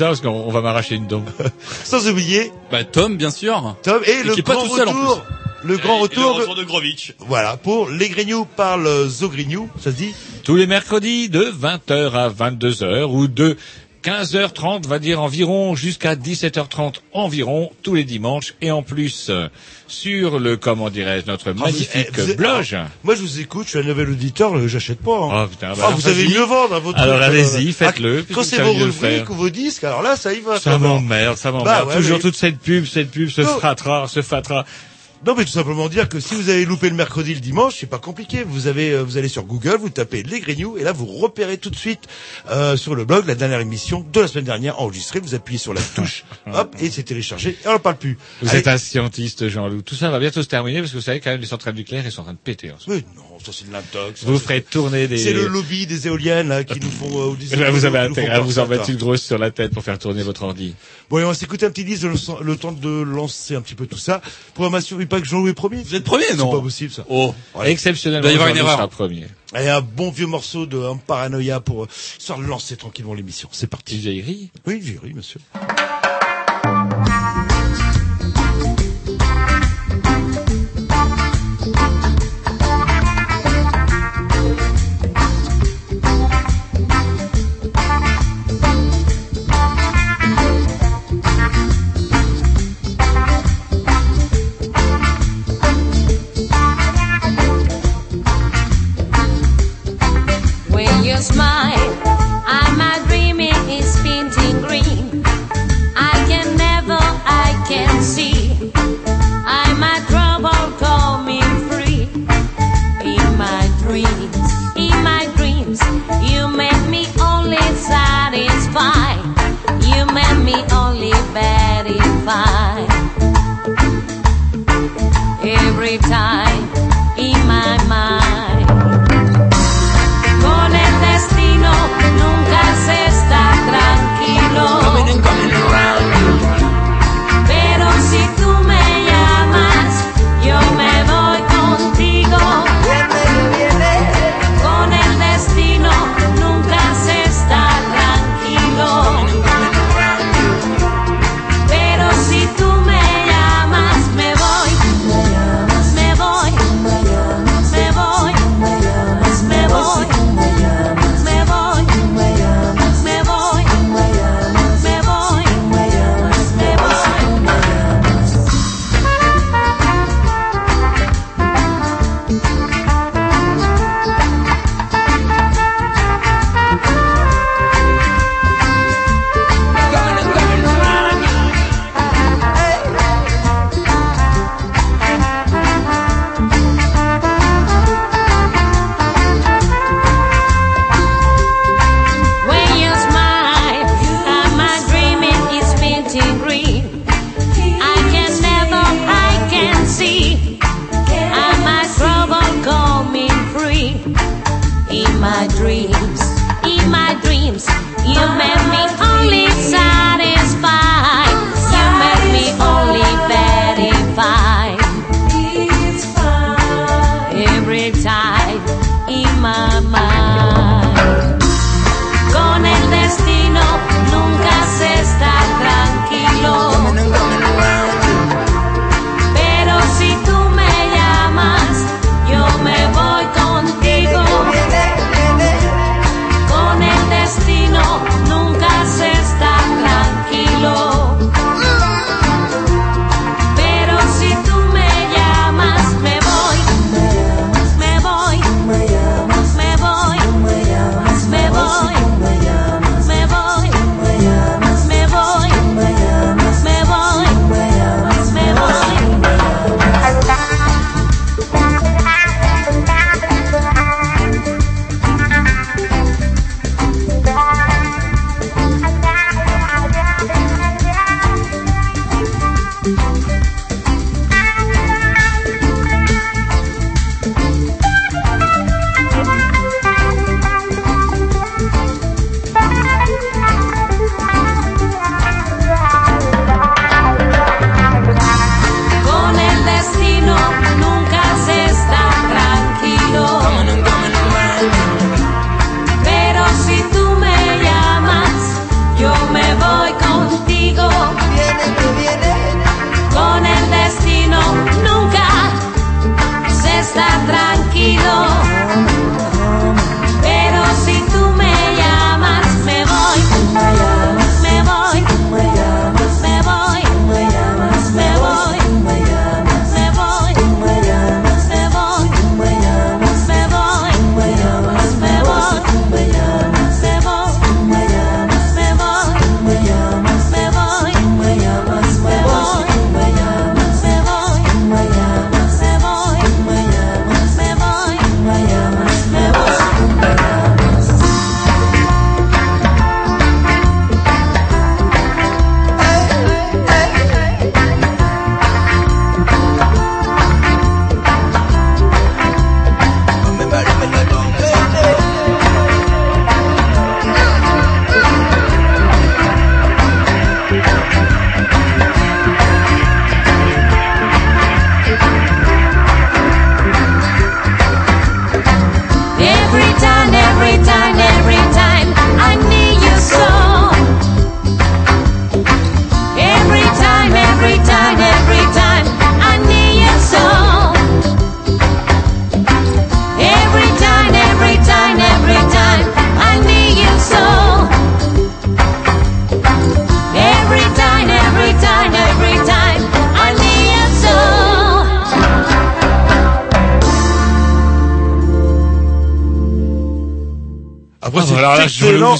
Ça parce qu'on on va m'arracher une dent. sans oublier Bah Tom, bien sûr. Tom et, le qui est pas grand tout seul, en retour, le grand Et- et retour, le retour de Grovitch. voilà, pour les Grignoux parle Zogrignou, ça se dit Tous les mercredis de 20h à 22h ou de 15h30, va dire environ, jusqu'à 17h30 environ, tous les dimanches. Et en plus, euh, sur le, comment dirais-je, notre magnifique eh, vous êtes- blog. alors, Moi je vous écoute, je suis un nouvel auditeur, j'achète pas. hein. Oh, putain, bah Ah, vous savez mieux vendre hein, votre Alors, allez-y, euh, faites-le, ah, Quand c'est vos rubriques ou vos disques, alors là ça y va. Ça m'emmerde, ça m'emmerde. Bah ouais, Toujours mais- toute cette pub, cette pub, ce Non. fatra, ce fatra. Non, mais tout simplement dire que si vous avez loupé le mercredi, le dimanche, c'est pas compliqué. Vous avez, euh, vous allez sur Google, vous tapez les Grignoux, et là vous repérez tout de suite euh, sur le blog la dernière émission de la semaine dernière enregistrée. Vous appuyez sur la touche, hop, et c'est téléchargé. Et on n'en parle plus. Vous Allez. êtes un scientiste, Jean-Loup. Tout ça va bientôt se terminer parce que vous savez quand même les centrales nucléaires, ils sont en train de péter. en ce non, ça c'est de l'intox. Vous Ça, ferez tourner des... C'est le lobby des éoliennes là qui nous font. euh, des- Eh ben, vous avez intérêt font à vous en mettre une grosse sur la tête pour faire tourner votre ordi. Bon, et on va s'écouter un petit disque, le, le temps de lancer un petit peu tout ça. Programmation, il pas que Jean-Louis est premier. Vous êtes premier, C'est non pas possible ça. Oh. Voilà. Exceptionnellement, Il doit y avoir une erreur. sera premier. Et un bon vieux morceau de un paranoïa pour euh, histoire de lancer tranquillement l'émission. C'est parti. vieillerie. Oui, j'ai ri, monsieur.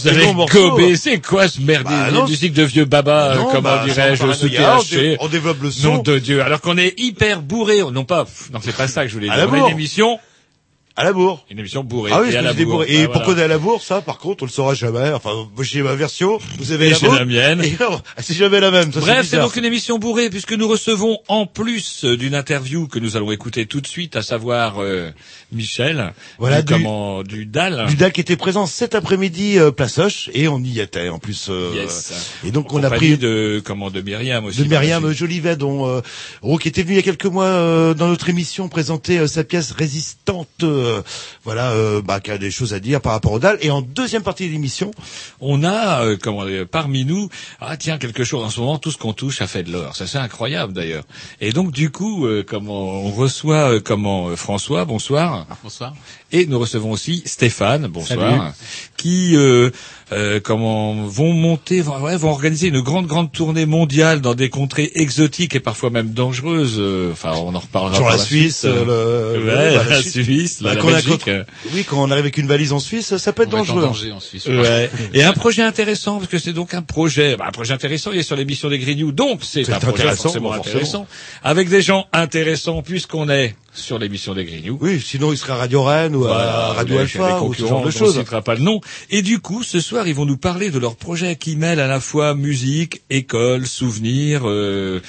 Vous. C'est quoi ce merde Bah, non, musique de vieux baba, euh, Non, comment bah, dirais-je, paranoïa, on développe le son. Nom de Dieu. Alors qu'on est hyper bourré. Non pas, pff, non c'est pas ça que je voulais dire. On a une bourre. émission, À la bourre. une émission bourrée. Ah oui, et à la bourre. Et Ah, pourquoi voilà. à la bourre, ça, par contre, on le saura jamais. Enfin, j'ai ma version, vous avez Et la j'ai la mienne. Non, c'est jamais la même. Ça, Bref, c'est donc une émission bourrée puisque nous recevons en plus d'une interview que nous allons écouter tout de suite, à savoir euh, Michel, Voilà, du, du- comment, du DAL. Dudal qui était présent cet après-midi euh, place Hoche et on y était en plus. euh, Yes. Et donc En on a pris de comment de Myriam aussi. de Myriam. Jolivet, dont euh, oh, qui était venu il y a quelques mois euh, dans notre émission présenter euh, sa pièce résistante. Euh, voilà, euh, bah, qui a des choses à dire par rapport au DAL. Et en deuxième partie de l'émission, On a euh, parmi nous ah tiens quelque chose en ce moment tout ce qu'on touche a fait de l'or. Ça c'est incroyable d'ailleurs. Et donc du coup euh, comment on reçoit euh, comment François bonsoir Bonsoir. Et nous recevons aussi Stéphane bonsoir qui euh, euh, comment vont monter vont, ouais, vont organiser une grande grande tournée mondiale dans des contrées exotiques et parfois même dangereuses. euh, Enfin on en reparlera sur la la Suisse, euh, euh, le, ouais, bah, la Suisse. Suisse, la, Bah, la qu'on a Belgique. contre- Oui, quand on arrive avec une valise en Suisse, ça peut être On va être en dangereux. danger en Suisse. Ouais. Et un projet intéressant parce que c'est donc un projet, bah, un projet intéressant. Il est sur l'émission des Grignoux, donc c'est un projet intéressant, forcément bon, forcément. intéressant, avec des gens intéressants puisqu'on est sur l'émission des Grignoux. Oui, sinon il serait à Radio Rennes ou à Radio on Alpha ou ce genre de on choses. citera pas le nom. Et du coup, ce soir, ils vont nous parler de leur projet qui mêle à la fois musique, école, souvenirs, euh,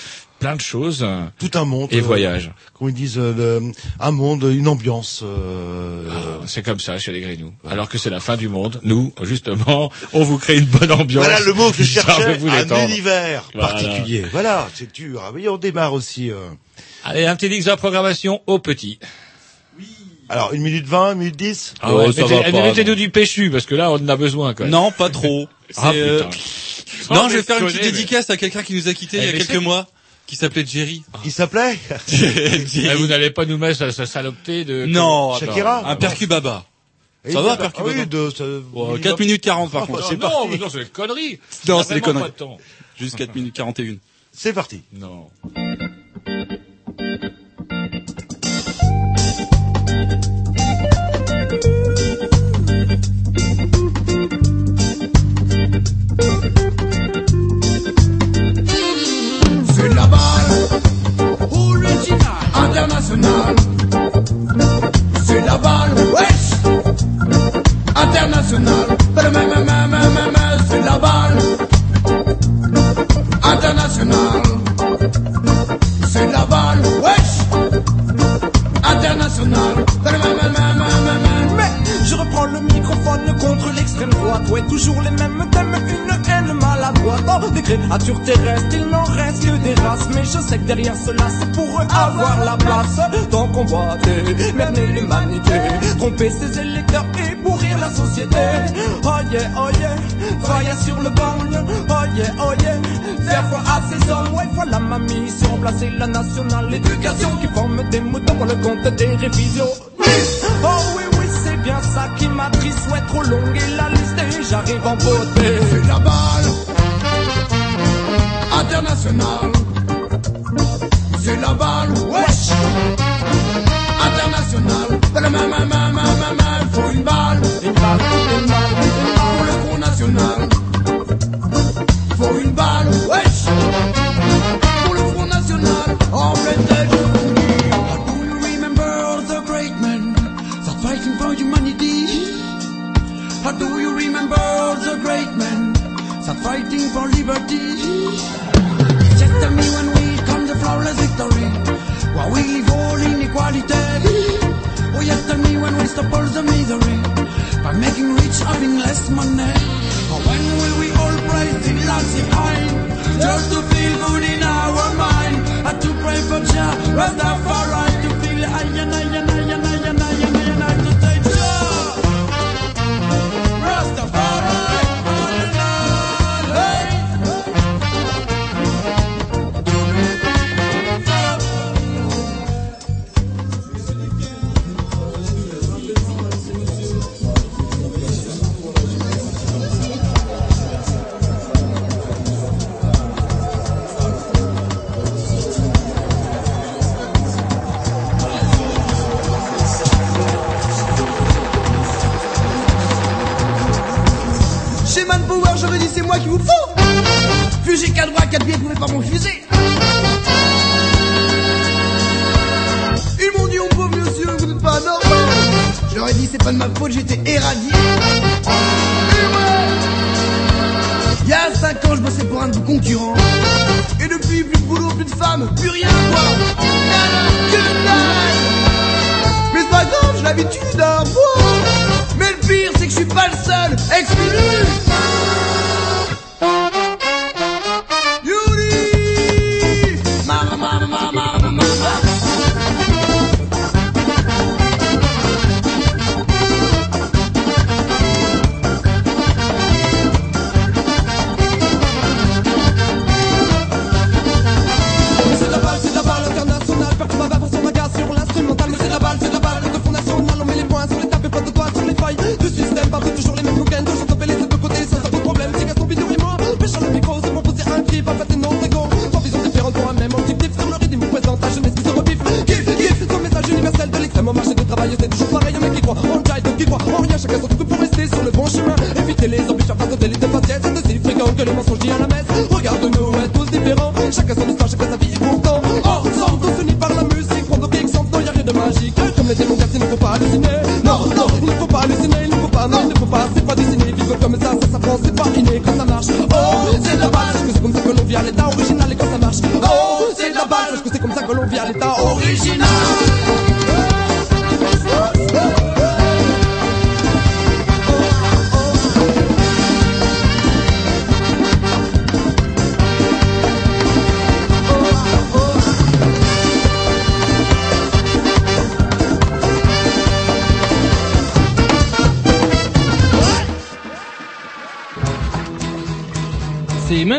plein de choses Tout un monde. et euh, voyage. Comment ils disent euh, le- un monde, une ambiance. euh, Ah, C'est comme ça chez les Grignoux. Alors que c'est la fin du monde, nous, justement, on vous crée une bonne ambiance. Voilà le mot que je cherchais, vous un univers Voilà. particulier. Voilà, c'est dur. Ah oui, on démarre aussi. euh. Allez, un petit X de la programmation au petit. Alors, une minute vingt, une minute dix Ah Oh, ouais, mettez-nous non. du péchu, parce que là, on en a besoin, quand même. Non, pas trop. C'est, Ah, euh, putain. Non, je vais faire une petite mais- dédicace à quelqu'un qui nous a quittés Eh, il y a mais quelques c'est- mois, qui s'appelait Jerry. Il s'appelait Eh, vous n'allez pas nous mettre sa, sa salopeté de... Non, Shakira un percubaba. Ça va, a- Percu, ah oui, Baba de, ça- Bon, il 4 va- minutes 40 par Ah, contre. non, mais non, c'est des conneries. Non, c'est des conneries. Juste 4 minutes 41. C'est parti. Non. International. C'est la balle international. C'est la balle wesh international. Mais je reprends le microphone contre l'extrême droite. Ouais, toujours les mêmes thèmes, une haine maladroite. Oh, des créatures terrestres, il n'en reste que des races. Mais je sais que derrière cela, c'est pour eux avoir la place. On va merner l'humanité, tromper ses électeurs et la société. Oh yeah, oh yeah, sur le banc. Oh yeah, oh yeah, faire foi à ces hommes. Ouais, voilà ma mission, remplacer la nationale, l'éducation qui forme des moutons pour le compte des révisions. Oh oui, oui, c'est bien ça qui m'attriste. Ouais, trop longue et la liste et j'arrive en beauté. C'est la balle internationale. C'est la balle, wesh internationale. Même, même, même, même, même, même, faut une balle Une balle, une balle, une pour balle. le Front National. Faut une balle, wesh pour le Front National. En pleine tête, je vous dis, How do you remember the great men that fighting for humanity? How do you remember the great men that fighting for liberty? Just tell me when we come the flawless victory, while we live all Oh, tell me when we stop all the misery. By making rich, having less money. Or when will we all praise the last behind, just to feel good in our mind, and to pray for Jah, Rastafari, to feel I I I and I and I and I and I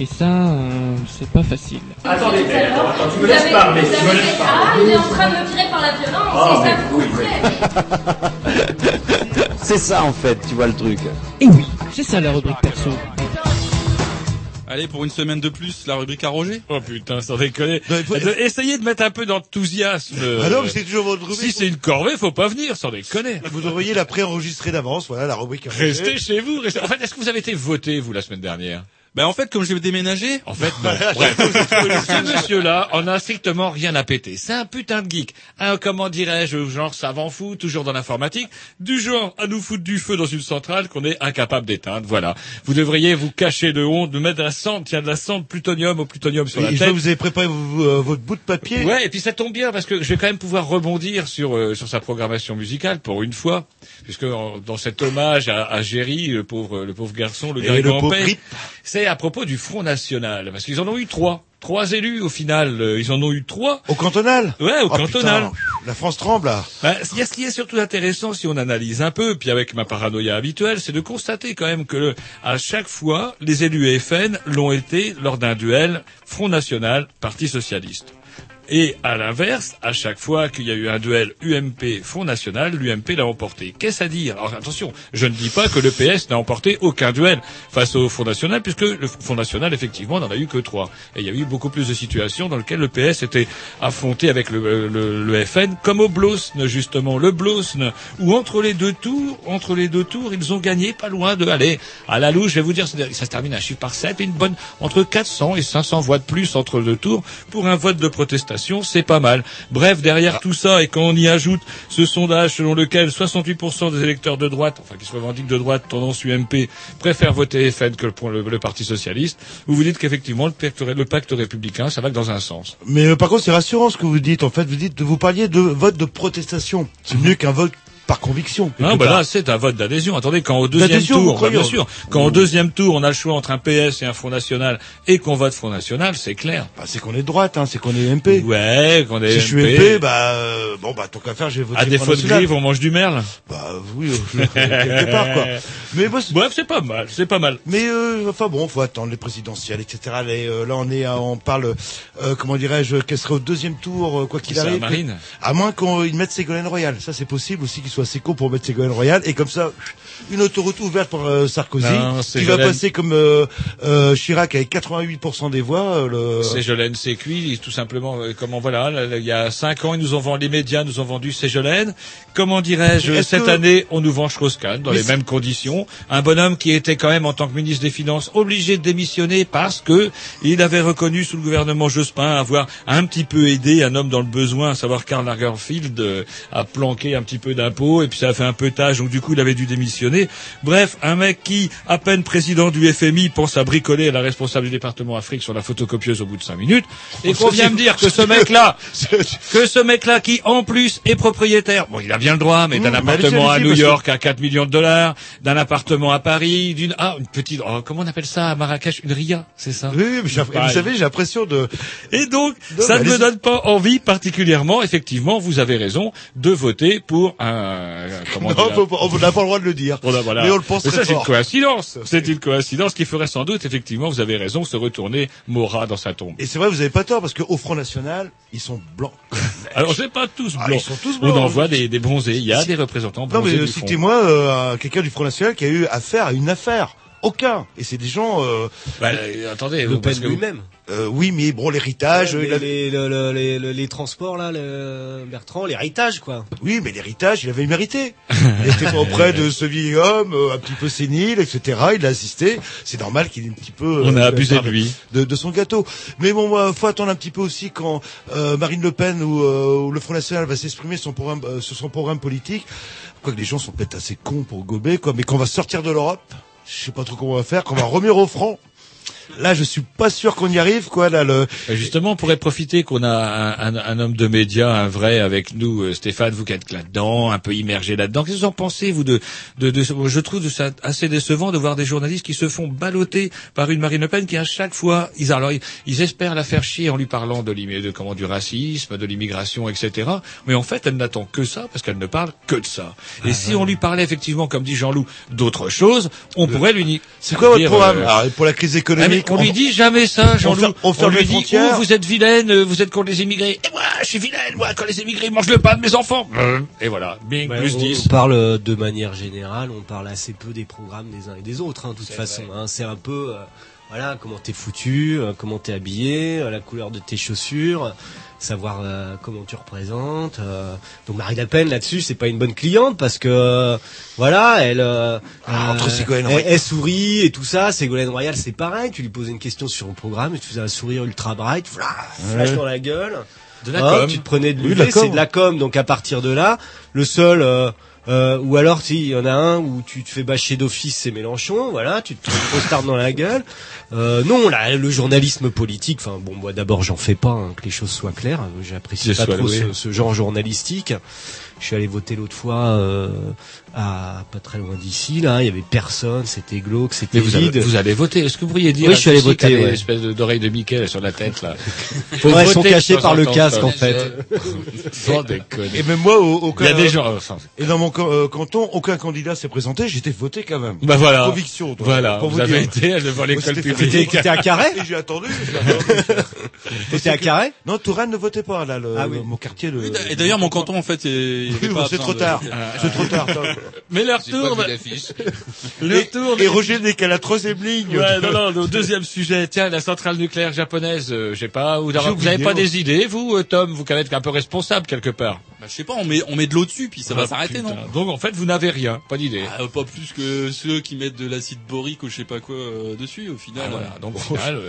Et ça, euh, c'est pas facile. Attendez, attends, attends, tu me laisses parler, tu me laisses Ah, parler. il est en train de me tirer par la violence, Ah, c'est ça vous voulez C'est ça en fait, tu vois le truc. Et oui, c'est ça la rubrique perso. Allez, pour une semaine de plus, la rubrique à Roger. Oh putain, sans déconner. Non, il faut- Essayez de mettre un peu d'enthousiasme. Ah non, mais c'est toujours votre Si rubrique. c'est une corvée, faut pas venir, sans déconner. Vous devriez la préenregistrer d'avance, voilà, la rubrique. à Restez chez vous. Restez... En fait, est-ce que vous avez été voté, vous, la semaine dernière? Ben en fait, comme j'ai déménagé, En fait, non. Bref, ce monsieur-là en a strictement rien à péter. C'est un putain de geek. Un, comment dirais-je, genre savant fou, toujours dans l'informatique, du genre à nous foutre du feu dans une centrale qu'on est incapable d'éteindre. Voilà. Vous devriez vous cacher de honte, de mettre de la cendre, tiens, de la cendre plutonium au plutonium sur la Et je tête. que vous avez préparé vous- euh, votre bout de papier. Ouais, et puis ça tombe bien parce que je vais quand même pouvoir rebondir sur euh, sur sa programmation musicale pour une fois, puisque en- dans cet hommage à, à Géry, le pauvre le pauvre garçon, le Et gars le grand pauvre. C'est à propos du Front National, parce qu'ils en ont eu trois, trois élus au final, euh, ils en ont eu trois. Au cantonal. Ouais, au Oh, cantonal. putain, la France tremble là. Il y a ce qui est surtout intéressant si on analyse un peu, puis avec ma paranoïa habituelle, c'est de constater quand même que le- à chaque fois, les élus FN l'ont été lors d'un duel Front National, Parti Socialiste. Et à l'inverse, à chaque fois qu'il y a eu un duel UMP Front National, l'UMP l'a emporté. Qu'est-ce à dire? Alors attention, je ne dis pas que le PS n'a emporté aucun duel face au Front National, puisque le Front National, effectivement, n'en a eu que trois. Et il y a eu beaucoup plus de situations dans lesquelles le PS était affronté avec le, le- le FN, comme au Blosne, justement. Le Blosne, où entre les deux tours, entre les deux tours, ils ont gagné pas loin de aller à la louche. Je vais vous dire, ça se termine à chiffre par 7, une bonne, entre 400 et 500 voix de plus entre deux tours pour un vote de protestation, c'est pas mal. Bref, derrière tout ça, et quand on y ajoute ce sondage selon lequel 68% des électeurs de droite, enfin qui se revendiquent de droite, tendance UMP, préfèrent voter FN que pour le, le Parti Socialiste, vous vous dites qu'effectivement le pacte, le pacte républicain, ça va que dans un sens. Mais euh, par contre, c'est rassurant ce que vous dites. En fait, vous dites, vous parliez de vote de protestation. C'est mieux qu'un vote par conviction. Non, bah là, c'est un vote d'adhésion. Attendez, quand au deuxième tour, bah, bien sûr, quand au deuxième tour, on a le choix entre un PS et un Front National, et qu'on vote Front National, c'est clair. Bah, c'est qu'on est de droite, hein, c'est qu'on est MP. Ouais, qu'on est Si je suis MP, bah, euh, bon, bah, tant qu'à faire, j'ai voté à défaut de grive, on mange du merle. Bah, oui, euh, quelque part, quoi. Mais moi, Bref, c'est pas mal, c'est pas mal. Mais euh, enfin bon, faut attendre les présidentielles, etc. Euh, là, on est, à- on parle, euh, comment dirais-je, qu'elle serait au deuxième tour, quoi qu'il arrive. à Marine. À moins qu'ils mettent Ségolène Royal. Ça, c'est possible aussi qu'ils soient assez cons pour mettre Ségolène Royal. Et comme ça, une autoroute ouverte pour euh, Sarkozy, Non, qui va passer comme euh, euh, Chirac avec 88% des voix. euh, le... Ségolène, c'est cuit, tout simplement. euh, Comment voilà, là, là, il y a cinq ans, ils nous ont vendu, les médias nous ont vendu Ségolène. Comment dirais-je, cette que- année, on nous vend Strauss-Kahn dans Mais les mêmes conditions. Un bonhomme qui était quand même, en tant que ministre des Finances, obligé de démissionner parce que il avait reconnu sous le gouvernement Jospin avoir un petit peu aidé un homme dans le besoin, à savoir Karl Lagerfeld, euh, à planquer un petit peu d'impôts, et puis ça a fait un peu tâche, donc du coup, il avait dû démissionner. Bref, un mec qui, à peine président du FMI, pense à bricoler à la responsable du département Afrique sur la photocopieuse au bout de cinq minutes, et qu'on vient me dire que ce mec-là, que ce mec-là qui, en plus, est propriétaire, bon, il a bien le droit, mais d'un Mmh, mais appartement à New York à 4 millions de dollars, d'un appartement à Paris, d'une, ah, une petite, oh, comment on appelle ça à Marrakech, une ria, c'est ça? Oui, mais vous savez, j'ai l'impression de. Et donc, Non, ça ne me donne pas envie particulièrement, effectivement, vous avez raison, de voter pour un, comment Non, on n'a pas le droit de le dire. Voilà, voilà. Mais on le pense Mais très ça, c'est une coïncidence. C'est une coïncidence qui ferait sans doute, effectivement, vous avez raison, se retourner Mora dans sa tombe. Et c'est vrai, vous avez pas tort, parce qu'au Front National, ils sont blancs. Alors, c'est pas tous Ah, blancs. ils sont tous On blancs. en voit des, des bronzés. Il y a des représentants Non, bronzés mais du front. citez-moi euh, quelqu'un du Front National qui a eu affaire à une affaire. Aucun. Et c'est des gens. Euh, Bah, euh, attendez, Le vous, Pen parce que vous- lui-même. euh, oui, mais bon, l'héritage. Ouais, les, les, le- le- les, le- les transports là, le Bertrand, l'héritage quoi. Oui, mais l'héritage, il avait mérité. Il était auprès de ce vieil homme, euh, un petit peu sénile, etc. Il a assisté. C'est normal qu'il ait un petit peu. On a abusé de lui. De, de son gâteau. Mais bon, euh, faut attendre un petit peu aussi quand euh, Marine Le Pen ou, euh, ou le Front National va s'exprimer son programme, euh, sur son programme politique. Quoique les gens sont peut-être assez cons pour gober, quoi. Mais qu'on va sortir de l'Europe, je sais pas trop comment on va faire, qu'on va revenir au franc. Là, je suis pas sûr qu'on y arrive, quoi. Là, le. Euh, Justement, on pourrait profiter qu'on a un, un- un homme de médias, un vrai, avec nous, euh, Stéphane, vous qui êtes là-dedans, un peu immergé là-dedans. Qu'est-ce que vous en pensez, vous, de, de, de je trouve ça assez décevant de voir des journalistes qui se font balloter par une Marine Le Pen qui, à chaque fois, ils, alors, ils, ils espèrent la faire chier en lui parlant de, de, comment, du racisme, de l'immigration, etc. Mais en fait, elle n'attend que ça, parce qu'elle ne parle que de ça. Et si on lui parlait, effectivement, comme dit Jean-Loup, d'autres choses, on pourrait lui. C'est quoi votre programme euh, Alors, pour la crise ah, mais on lui dit jamais ça, Jean-Loup. on ferme lui dit, oh, vous êtes vilaine, euh, vous êtes contre les immigrés. Et moi, je suis vilaine, moi, quand les immigrés mangent le pain de mes enfants. Et voilà, bing, Ouais, plus on, 10. on parle euh, de manière générale, on parle assez peu des programmes des uns et des autres, hein, de toute façon. hein. c'est un peu, euh, voilà, comment t'es foutu, euh, comment t'es habillé, euh, la couleur de tes chaussures, savoir euh, comment tu représentes. euh. Donc Marie Le Pen là-dessus, c'est pas une bonne cliente parce que, euh, voilà, elle, euh, Ah, entre Ségolène elle, sourit et tout ça. Ségolène Royal, c'est pareil. Tu lui posais une question sur un programme, et tu faisais un sourire ultra bright, flash, flash Ouais. dans la gueule. De la Hop, com. Tu te prenais de l'UV, c'est de la com. Donc à partir de là, le seul, euh, euh, ou alors il y en a un où tu te fais bâcher d'office, c'est Mélenchon. Voilà, tu te trouves dans la gueule. Euh, non, là, le journalisme politique. Enfin bon, moi d'abord j'en fais pas, hein, que les choses soient claires. J'apprécie pas trop ce genre journalistique. Je suis allé voter l'autre fois euh, à pas très loin d'ici. Là, il y avait personne. C'était glauque, c'était Mais vous, avez- vide. vous allez voter. Est-ce que vous pourriez dire Oui, je suis allé voter, ouais. l'espèce de- d'oreille de Mickey sur la tête, là. Ouais, elles sont temps par le casque en fait. Sans déconner. Et même moi, au, Il y a des gens, enfin, Et dans mon euh, canton, aucun candidat s'est présenté. J'étais voté quand même. bah voilà. Conviction. Voilà. pour Vous, vous avez dire. été devant l'école publique. T'étais à Carré j'ai attendu. T'étais à Carré Non, Touraine ne votait pas là. Le, Ah oui. mon quartier. Le, Et d'ailleurs, mon canton, en fait, il y avait Oui, pas bon, c'est trop tard. C'est trop tard. Tom. Mais leur tour, leur tour. Et Roger n'est qu'à la troisième ligne. Ouais, non, non, deuxième sujet. Tiens, la centrale nucléaire japonaise, euh, je sais pas, vous J'ai vous oublié, avez pas des idées, vous, euh, Tom, vous qui êtes un peu responsable quelque part. Bah, je sais pas, on met, on met de l'eau dessus, puis ça va Ah, s'arrêter, non Donc en fait, vous n'avez rien, pas d'idée. Ah, Pas plus que ceux qui mettent de l'acide borique ou je sais pas quoi euh, dessus, au final. Ah, voilà. Donc au final,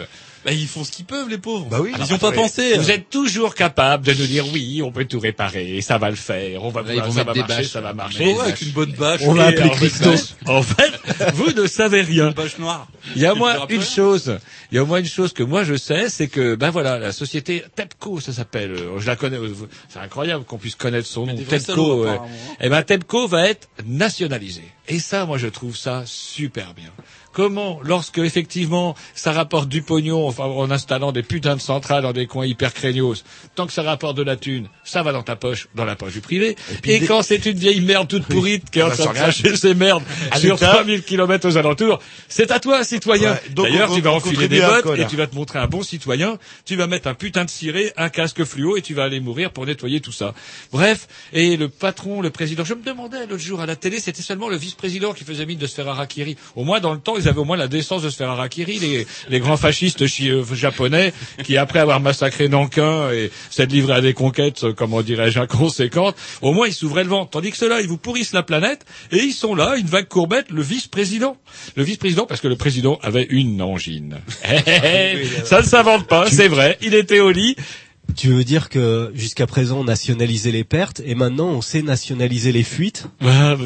Bah, ils font ce qu'ils peuvent, les pauvres. Bah oui. Ils y ont pas pensé. Vous êtes toujours capable de nous dire oui, on peut tout réparer, ça va le faire, on va, Là, ils vont ça va des marcher, bâches. ça va marcher. Ouais, avec une bonne bâche. On va appeler en fait, Christo. En fait, vous ne savez rien. Une bâche noire. Il y a au moins une chose, il y a au moins une chose que moi je sais, c'est que ben voilà, la société Tepco, ça s'appelle. euh, Je la connais. euh, C'est incroyable qu'on puisse connaître son nom. Tepco. hein. eh ben Tepco va être nationalisé. Et ça, moi, je trouve ça super bien. Comment, lorsque effectivement ça rapporte du pognon, enfin, en installant des putains de centrales dans des coins hyper craignos, tant que ça rapporte de la thune, ça va dans ta poche, dans la poche du privé. Et, quand c'est une vieille merde toute pourrite qui est en train de cracher ses merdes sur l'État. 3000 kilomètres aux alentours, c'est à toi, citoyen. Ouais, D'ailleurs, tu vas enfiler des bottes et tu vas te montrer un bon citoyen. Tu vas mettre un putain de ciré, un casque fluo et tu vas aller mourir pour nettoyer tout ça. Bref, et le patron, le président, je me demandais l'autre jour à la télé, c'était seulement le vice-président qui faisait mine de se faire harakiri. Au moins, dans le temps, ils avaient au moins la décence de se faire harakiri, les, les grands fascistes euh, japonais, qui après avoir massacré Nankin et s'être livrés à des conquêtes, euh, comment dirais-je, inconséquentes, au moins ils s'ouvraient le vent. Tandis que ceux-là, ils vous pourrissent la planète et ils sont là, une vague courbette, le vice-président. Le vice-président, parce que le président avait une angine. Ça ne s'invente pas, c'est vrai. Il était au lit. Tu veux dire que jusqu'à présent on nationalisait les pertes et maintenant on sait nationaliser les fuites? Voilà.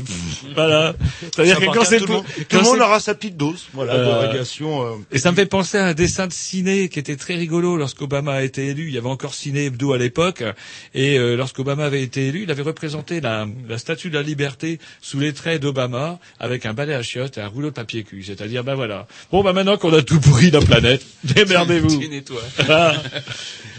Voilà. C'est-à-dire que quand c'est tout le le- monde. Tout le monde aura sa petite dose, voilà, de Euh, régulation. euh. Et ça me fait penser à un dessin de ciné qui était très rigolo lorsqu'Obama a été élu. Il y avait encore Ciné Hebdo à l'époque. Et euh, lorsqu'Obama avait été élu, il avait représenté la, la statue de la liberté sous les traits d'Obama avec un balai à chiottes et un rouleau de papier cul. C'est-à-dire, ben voilà. Bon, ben maintenant qu'on a tout pourri la planète, démerdez-vous.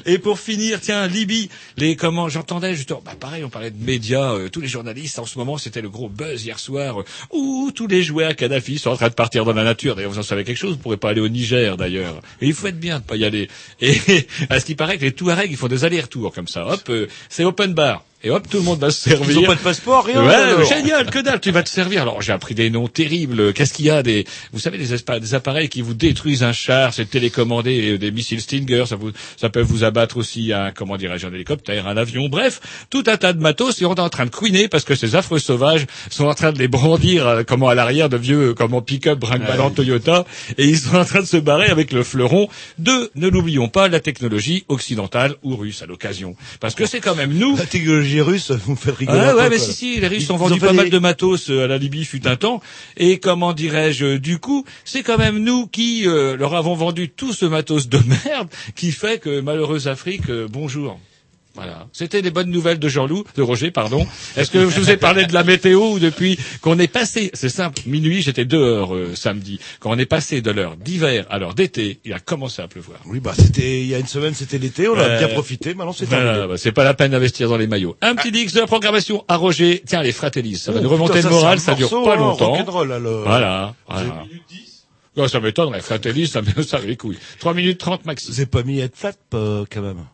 Et pour finir, tiens, Libye, les comment j'entendais justement, bah pareil, on parlait de médias, euh, tous les journalistes en ce moment, c'était le gros buzz hier soir, euh, où tous les jouets à Kadhafi sont en train de partir dans la nature. D'ailleurs, vous en savez quelque chose, vous pourrez pas aller au Niger d'ailleurs. Il faut être bien de pas y aller. Et à ce qui paraît que les Touaregs, ils font des allers-retours comme ça. Hop, euh, c'est open bar. Et hop, tout le monde va se servir. Ils ont pas de passeport, rien. Ouais, génial, que dalle, tu vas te servir. Alors j'ai appris des noms terribles. Qu'est-ce qu'il y a des, vous savez, des, appareils qui vous détruisent un char, c'est télécommandé, euh, des missiles Stinger, ça vous, ça peut vous abattre aussi un, comment dirais-je, un hélicoptère, un avion, bref, tout un tas de matos. Et on est en train de couiner parce que ces affreux sauvages sont en train de les brandir, euh, comment à l'arrière de vieux, comment pick-up, brinque-ballant Toyota, et ils sont en train de se barrer avec le fleuron de, ne l'oublions pas, la technologie occidentale ou russe à l'occasion, parce que c'est quand même nous. La technologie russe, vous me faites rigoler. Ah ouais, mais quoi. si, si, les Russes ont vendu ont pas mal de matos euh, à la Libye fut un temps. Et comment dirais-je, euh, du coup, c'est quand même nous qui euh, leur avons vendu tout ce matos de merde qui fait que malheureuse Afrique, euh, bonjour. Voilà. C'était les bonnes nouvelles de Jean-Loup, de Roger, pardon. Est-ce que je vous ai parlé de la météo ou depuis qu'on est passé, c'est simple, minuit, j'étais dehors euh, samedi, quand on est passé de l'heure d'hiver à l'heure d'été, il a commencé à pleuvoir. Oui, bah c'était il y a une semaine, c'était l'été, on a bien profité. Maintenant, c'est Voilà, bah, c'est pas la peine d'investir dans les maillots. Un petit dix de la programmation à Roger. Tiens, les Fratellis, ça va Oh, nous remonter putain, le ça, moral, un ça dure morceau, pas hein, longtemps. alors. Voilà. voilà. Oh, ça m'étonnerait. Fratellis, ça me ça les couilles. 3 minutes 30 maxi. Vous avez pas mis Head Flat, euh, quand même?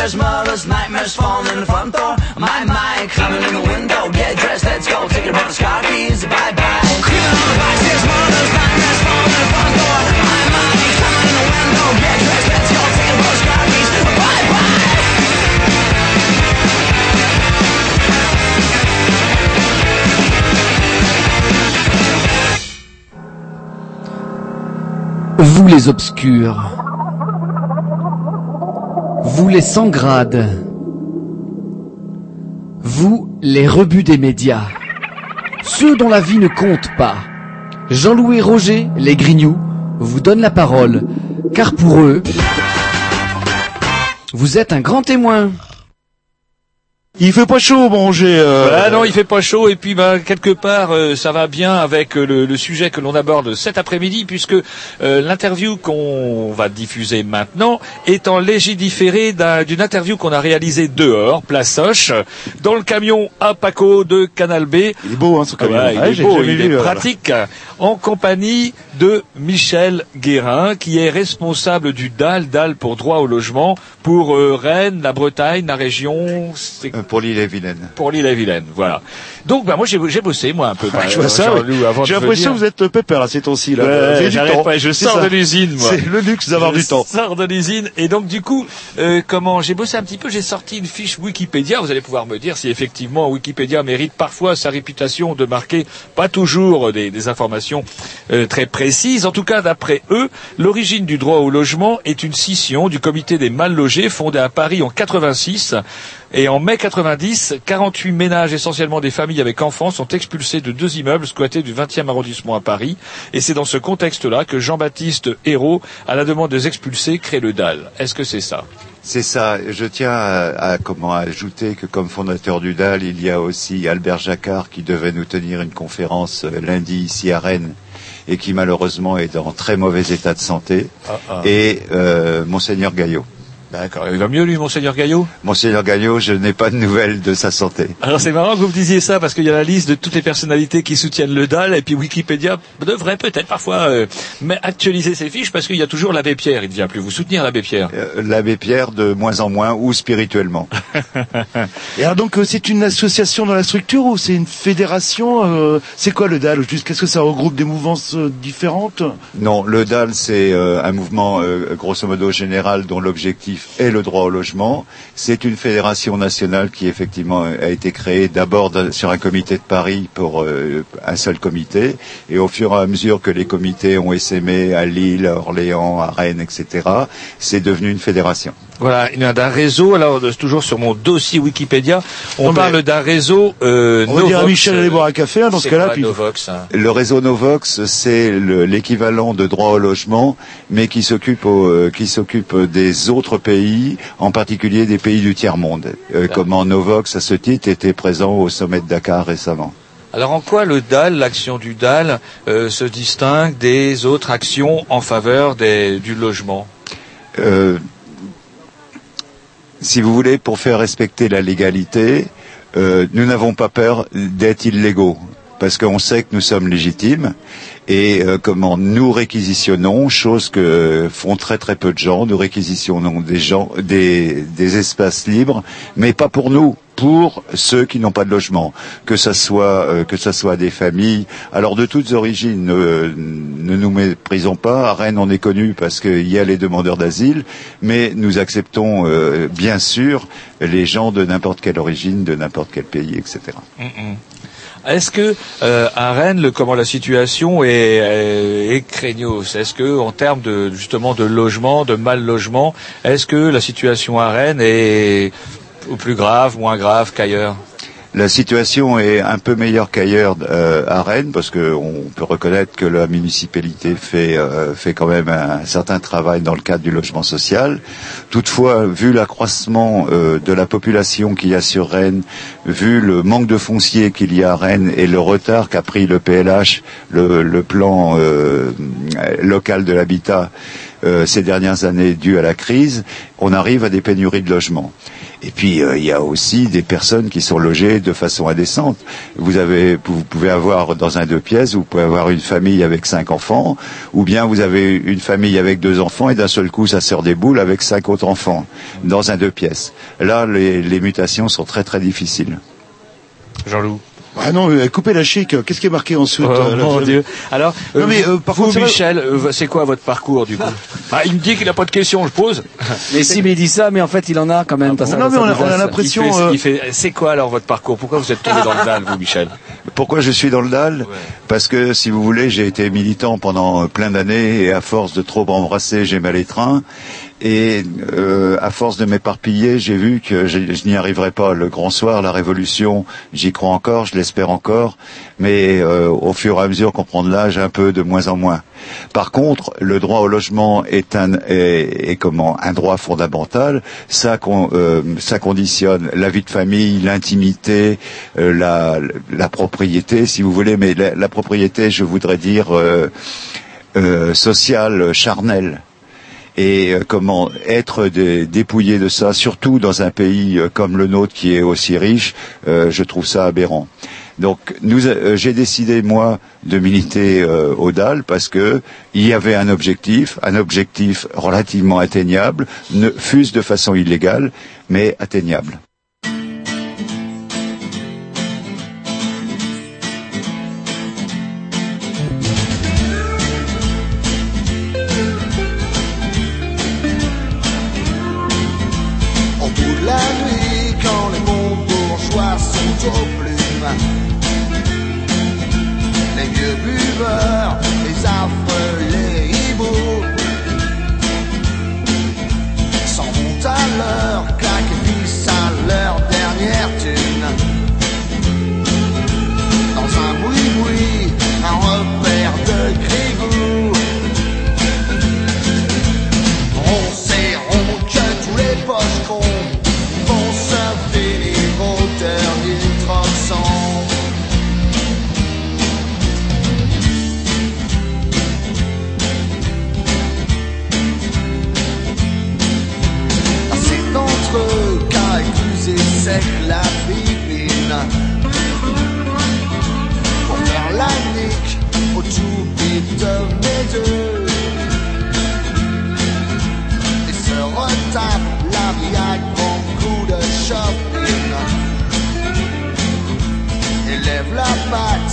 Backstairs, mother's nightmares falling in the front door. My, in the window, get dressed, let's go, take it. Vous les obscurs. Vous les sans grades. Vous les rebuts des médias. Ceux dont la vie ne compte pas. Jean-Louis Roger, les Grignoux, vous donnent la parole, car pour eux, vous êtes un grand témoin. Il fait pas chaud, bon, j'ai... Euh... Ah non, il fait pas chaud et puis bah, quelque part euh, ça va bien avec euh, le, le sujet que l'on aborde cet après-midi puisque euh, l'interview qu'on va diffuser maintenant est en légiféré d'un- d'une interview qu'on a réalisée dehors, place Soche, dans le camion à Paco de Canal B. Il est beau, hein, ce camion. Ah ouais, il Ouais, est j'ai beau, il est euh, pratique, en compagnie de Michel Guérin, qui est responsable du DAL, DAL pour droit au logement, pour euh, Rennes, la Bretagne, la région, Pour l'île et Vilaine. pour l'île et Vilaine, voilà. Donc, bah, moi, j'ai j'ai bossé, moi, un peu. Ah, je vois ça, oui. J'ai l'impression que vous êtes pépère à ces temps-ci, là. Ouais, du temps. pas, je C'est sors ça. de l'usine, moi. C'est le luxe d'avoir Je du temps. sors de l'usine. Et donc, du coup, euh, comment j'ai bossé un petit peu, j'ai sorti une fiche Wikipédia. Vous allez pouvoir me dire si effectivement Wikipédia mérite parfois sa réputation de marquer pas toujours des, des informations euh, très précises. En tout cas, d'après eux, l'origine du droit au logement est une scission du comité des mal logés fondé à Paris en 86. Et en mai 90, 48 ménages, essentiellement des familles avec enfants, sont expulsés de deux immeubles squattés du 20e arrondissement à Paris. Et c'est dans ce contexte-là que Jean-Baptiste Hérault, à la demande des expulsés, crée le DAL. Est-ce que c'est ça? C'est ça. Je tiens à, à comment ajouter que comme fondateur du DAL, il y a aussi Albert Jacquard qui devait nous tenir une conférence euh, lundi ici à Rennes et qui malheureusement est dans très mauvais état de santé, Ah, ah. et euh, Monseigneur Gaillot. D'accord. Il va mieux lui, Monseigneur Gaillot? Monseigneur Gaillot, je n'ai pas de nouvelles de sa santé. Alors c'est marrant que vous me disiez ça parce qu'il y a la liste de toutes les personnalités qui soutiennent le DAL et puis Wikipédia devrait peut-être parfois euh, actualiser ses fiches parce qu'il y a toujours l'abbé Pierre. Il ne vient plus vous soutenir l'abbé Pierre. Euh, L'abbé Pierre de moins en moins ou spirituellement. Et alors donc, euh, c'est une association dans la structure ou c'est une fédération euh, C'est quoi le DAL Juste, Qu'est-ce que ça regroupe des mouvances différentes? Non, le DAL, c'est euh, un mouvement euh, grosso modo général dont l'objectif est le droit au logement. C'est une fédération nationale qui effectivement a été créée d'abord sur un comité de Paris pour euh, un seul comité, et au fur et à mesure que les comités ont essaimé à Lille, à Orléans, à Rennes, etc., c'est devenu une fédération. Voilà, il y a d'un réseau. Alors euh, toujours sur mon dossier Wikipédia, on Non, parle d'un réseau. Euh, On Novox, Michel d'aller euh, boire un café, hein, dans ce cas-là. quoi, Puis... Novox, hein? Le réseau Novox, c'est le- l'équivalent de droit au logement, mais qui s'occupe au- euh, qui s'occupe des autres pays, en particulier des pays du tiers monde. Euh, comment Novox, à ce titre, était présent au sommet de Dakar récemment. Alors en quoi le DAL, l'action du DAL, euh, se distingue des autres actions en faveur des- du logement? Euh, si vous voulez, pour faire respecter la légalité, euh, nous n'avons pas peur d'être illégaux, parce qu'on sait que nous sommes légitimes, et euh, comment nous réquisitionnons, chose que font très très peu de gens, nous réquisitionnons des gens, des, des espaces libres, mais pas pour nous, pour ceux qui n'ont pas de logement, que ça soit euh, que ça soit des familles. Alors de toutes origines, ne, ne nous méprisons pas. À Rennes, on est connu parce qu'il y a les demandeurs d'asile, mais nous acceptons euh, bien sûr les gens de n'importe quelle origine, de n'importe quel pays, etc. Est-ce que euh, à Rennes, le, comment la situation est, est, est craignos? Est-ce que en termes de justement de logement, de mal logement, est-ce que la situation à Rennes est au plus grave, moins grave qu'ailleurs La situation est un peu meilleure qu'ailleurs euh, à Rennes parce qu'on peut reconnaître que la municipalité fait, euh, fait quand même un, certain travail dans le cadre du logement social. Toutefois, vu l'accroissement euh, de la population qu'il y a sur Rennes, vu le manque de foncier qu'il y a à Rennes et le retard qu'a pris le PLH, le, le plan euh, local de l'habitat, euh, ces dernières années dû à la crise, on arrive à des pénuries de logements. Et puis euh, il y a aussi des personnes qui sont logées de façon indécente. Vous avez, vous pouvez avoir dans un deux pièces, vous pouvez avoir une famille avec cinq enfants, ou bien vous avez une famille avec deux enfants et d'un seul coup ça sort des boules avec cinq autres enfants dans un deux pièces. Là, les, les mutations sont très très difficiles. Jean-Loup. Ah non, euh, coupez la chic. Qu'est-ce qui est marqué ensuite Oh, euh, mon Dieu. Alors, Non, mais, vous- euh, par vous, contre, Michel, euh, c'est quoi votre parcours du coup ah, Il me dit qu'il n'a pas de questions, je pose. Mais si, mais il dit ça, mais en fait, il en a quand même. sa- non, mais on a- on a besace. l'impression, Il fait- euh, il fait- C'est quoi alors votre parcours? Pourquoi vous êtes tombé dans le dalle, vous, Michel? Pourquoi je suis dans le dalle Parce que, si vous voulez, j'ai été militant pendant plein d'années et à force de trop embrasser, j'ai mal étreint. Et euh, à force de m'éparpiller, j'ai vu que je, n'y arriverais pas. Le grand soir, la révolution, j'y crois encore, je l'espère encore, mais euh, au fur et à mesure qu'on prend de l'âge, un peu de moins en moins. Par contre, le droit au logement est un est, est comment? Un droit fondamental. Ça, con- euh, ça conditionne la vie de famille, l'intimité, euh, la, la propriété, si vous voulez. Mais la, la propriété, je voudrais dire euh, euh, sociale, charnelle et euh, comment être dé- dépouillé de ça, surtout dans un pays euh, comme le nôtre qui est aussi riche, euh, je trouve ça aberrant. Donc j'ai décidé moi de militer euh, au DAL parce que il y avait un objectif, un objectif relativement atteignable, ne fût-ce de façon illégale, mais atteignable. Sec la pipine. Pour faire la nique au tout de mes deux et se retape la à grands coups de shopping. Élève la patte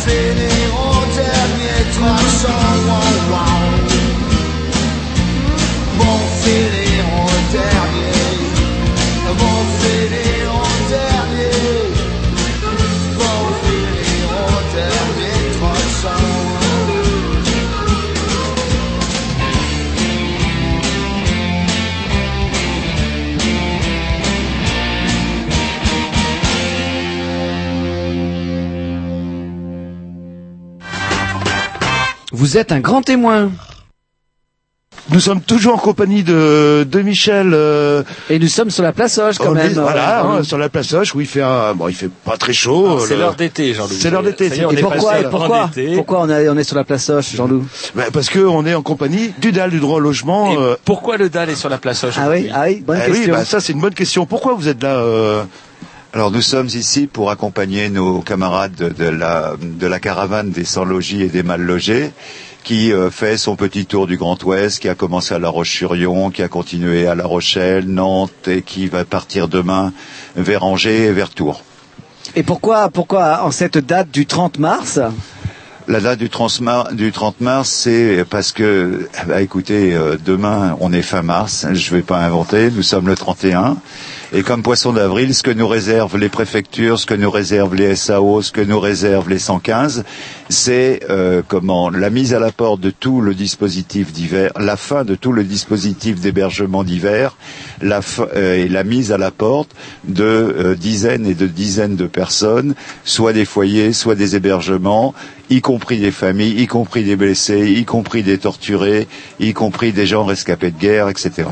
se Vous êtes un grand témoin. Nous sommes toujours en compagnie de, de Michel. euh, Et nous sommes sur la place Hoche quand même. est- voilà, Euh, hein, sur la place Hoche où il fait un, bon, il fait pas très chaud. Alors, c'est l'heure d'été, Jean-Loup. C'est l'heure d'été. Et pourquoi, et pourquoi, pourquoi on, est, on est sur la place Hoche, Jean-Loup? Ben, parce que on est en compagnie du DAL, du droit au logement. Et euh, pourquoi le dalle est sur la place Hoche Ah oui, ah oui, bonne eh oui, bah, ça c'est une bonne question. Pourquoi vous êtes là euh, Alors nous sommes ici pour accompagner nos camarades de, de la, de la caravane des sans-logis et des mal-logés qui euh, fait son petit tour du Grand Ouest, qui a commencé à La Roche-sur-Yon, qui a continué à La Rochelle, Nantes et qui va partir demain vers Angers et vers Tours. Et pourquoi, pourquoi en cette date du 30 mars? La date du 30 mars, du 30 mars c'est parce que, bah, écoutez, euh, demain, on est fin mars, je ne vais pas inventer, nous sommes le 31. Et comme poisson d'avril, ce que nous réservent les préfectures, ce que nous réservent les SAO, ce que nous réservent les 115, c'est euh, comment la mise à la porte de tout le dispositif d'hiver, la fin de tout le dispositif d'hébergement d'hiver, la, euh, et la mise à la porte de euh, dizaines et de dizaines de personnes, soit des foyers, soit des hébergements, y compris des familles, y compris des blessés, y compris des torturés, y compris des gens rescapés de guerre, etc.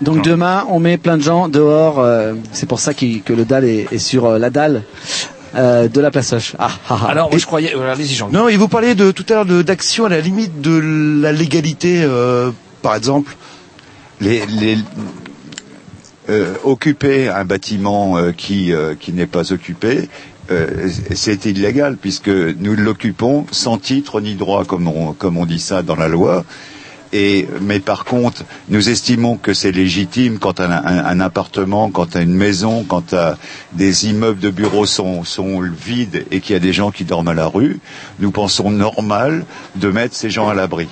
Donc demain, on met plein de gens dehors. euh, c'est pour ça que le dalle est, est sur euh, la dalle euh, de la place Hoche. Ah, ah, ah. Alors, moi, je croyais. euh, Allez-y, Jean. Non, et vous parliez de tout à l'heure de- d'action à la limite de la légalité, euh, par exemple. les, les- euh, occuper un bâtiment euh, qui, euh, qui n'est pas occupé, euh, c'est illégal puisque nous l'occupons sans titre ni droit, comme on, comme on dit ça dans la loi. Mais par contre, nous estimons que c'est légitime quand un, appartement, quand une maison, quand euh, des immeubles de bureaux sont vides et qu'il y a des gens qui dorment à la rue, nous pensons normal de mettre ces gens à l'abri.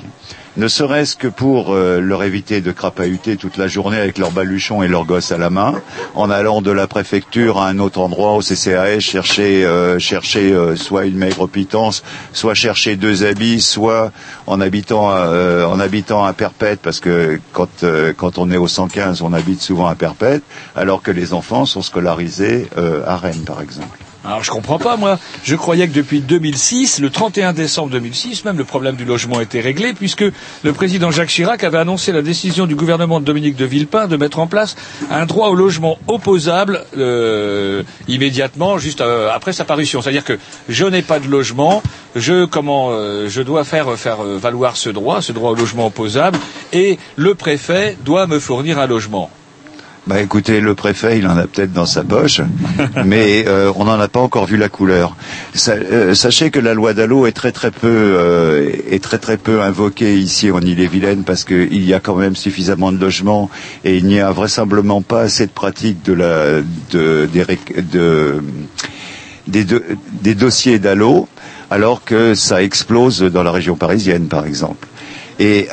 Ne serait-ce que pour euh, leur éviter de crapahuter toute la journée avec leurs baluchons et leurs gosses à la main, en allant de la préfecture à un autre endroit au CCAS chercher, euh, chercher euh, soit une maigre pitance, soit chercher deux habits, soit en habitant, en habitant à Perpète, parce que quand, quand on est au 115, on habite souvent à Perpète, alors que les enfants sont scolarisés à Rennes, par exemple. Alors je comprends pas moi. Je croyais que depuis 2006, le 31 décembre 2006, même le problème du logement était réglé puisque le président Jacques Chirac avait annoncé la décision du gouvernement de Dominique de Villepin de mettre en place un droit au logement opposable euh, immédiatement juste euh, après sa parution. C'est-à-dire que je n'ai pas de logement, je comment euh, je dois faire faire valoir ce droit, ce droit au logement opposable et le préfet doit me fournir un logement. Bah écoutez, le préfet, il en a peut-être dans sa poche, mais euh, on n'en a pas encore vu la couleur. Sa- euh, sachez que la loi Dallot est très très peu euh, est très très peu invoquée ici en Ille-et-Vilaine parce qu'il y a quand même suffisamment de logements et il n'y a vraisemblablement pas assez de pratique de la de des, de- des, do- des dossiers Dallot, alors que ça explose dans la région parisienne, par exemple. Et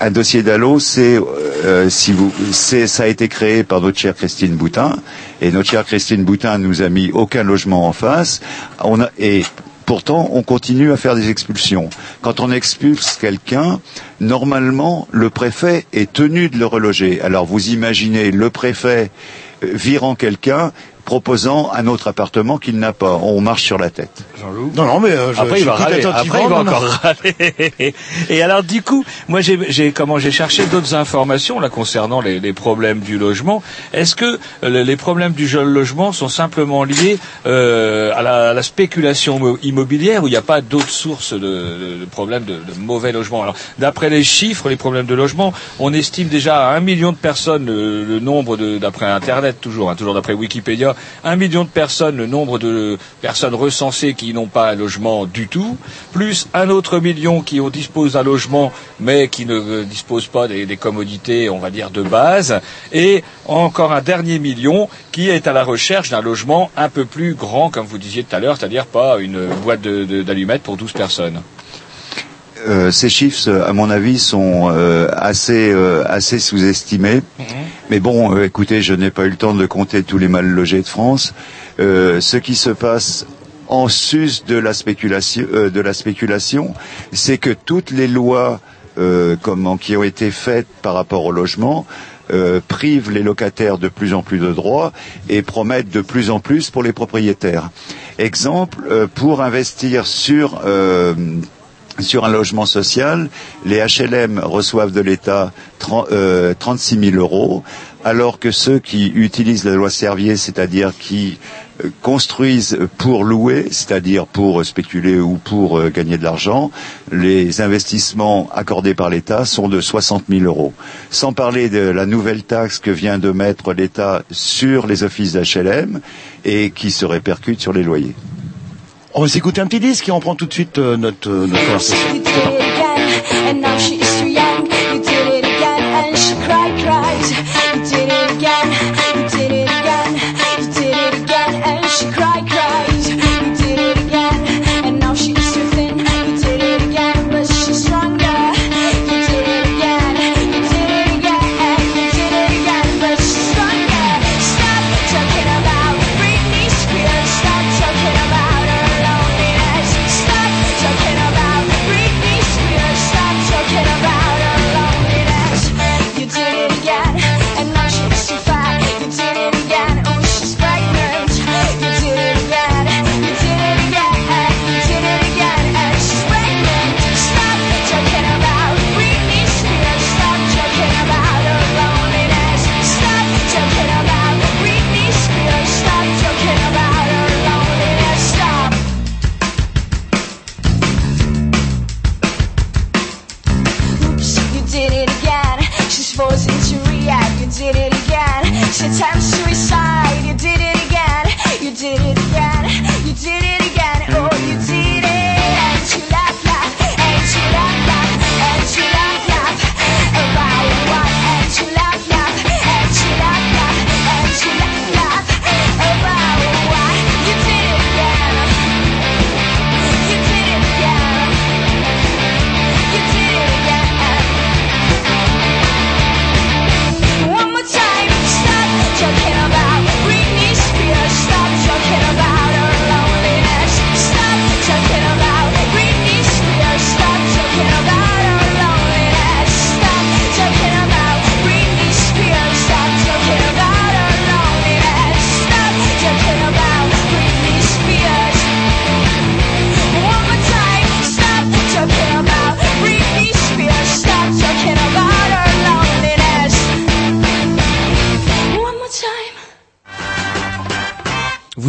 un, dossier d'Allo, c'est euh, si vous, c'est ça a été créé par notre chère Christine Boutin, et notre chère Christine Boutin nous a mis aucun logement en face. On a, et Pourtant, on continue à faire des expulsions. Quand on expulse quelqu'un, normalement, le préfet est tenu de le reloger. Alors, vous imaginez le préfet euh, virant quelqu'un, proposant un autre appartement qu'il n'a pas. On marche sur la tête. Jean-Loup Non, non, mais euh, je, Après, il va râler. Après, il va Non, non. encore râler. Et alors, du coup, moi, j'ai, comment j'ai cherché d'autres informations là concernant les, les problèmes du logement. Est-ce que euh, les problèmes du jeune logement sont simplement liés euh, à, la, à la spéculation immo- immobilière ou il n'y a pas d'autres sources de, de- de problèmes de, de mauvais logement Alors, d'après les chiffres, les problèmes de logement, on estime déjà à un million de personnes le, le nombre d'après Internet toujours, hein, toujours d'après Wikipédia, un million de personnes, le nombre de personnes recensées qui n'ont pas un logement du tout, plus un autre million qui disposent d'un logement mais qui ne euh, disposent pas des, commodités, on va dire, de base, et encore un dernier million qui est à la recherche d'un logement un peu plus grand, comme vous disiez tout à l'heure, c'est-à-dire pas une boîte d'allumettes pour 12 personnes. Euh, ces chiffres, à mon avis, sont euh, assez, euh, assez sous-estimés. Mais bon, euh, écoutez, je n'ai pas eu le temps de compter tous les mal logés de France. Euh, ce qui se passe en sus de la spéculation, euh, de la spéculation, c'est que toutes les lois euh, comment, qui ont été faites par rapport au logement euh, privent les locataires de plus en plus de droits et promettent de plus en plus pour les propriétaires. Exemple, euh, pour investir sur euh, sur un logement social, les HLM reçoivent de l'État 30 euh, 36 000 euros, alors que ceux qui utilisent la loi Servier, c'est-à-dire qui euh, construisent pour louer, c'est-à-dire pour spéculer ou pour euh, gagner de l'argent, les investissements accordés par l'État sont de 60 000 euros. Sans parler de la nouvelle taxe que vient de mettre l'État sur les offices d'HLM et qui se répercute sur les loyers. On va s'écouter un petit disque et on prend tout de suite euh, notre, euh, notre conversation.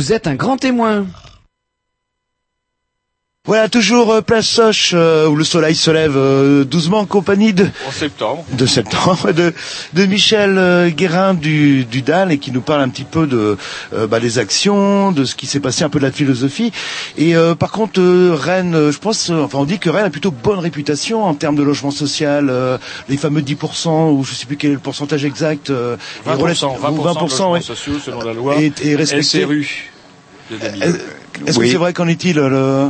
Vous êtes un grand témoin. Voilà, toujours euh, place Soche, euh, où le soleil se lève euh, doucement en compagnie de, En septembre. de septembre, de, de Michel euh, Guérin du, du DAL et qui nous parle un petit peu de euh, bah, des actions, de ce qui s'est passé, un peu de la philosophie. Et euh, par contre, euh, Rennes, euh, je pense, euh, enfin on dit que Rennes a plutôt bonne réputation en termes de logement social, euh, les fameux 10% ou je sais plus quel est le pourcentage exact. Euh, est 20%, 20%, relative- ou 20% de logements ouais. sociaux selon la loi Et- et respecté. SRU de 2002. Est-ce Oui. que c'est vrai qu'en est-il le...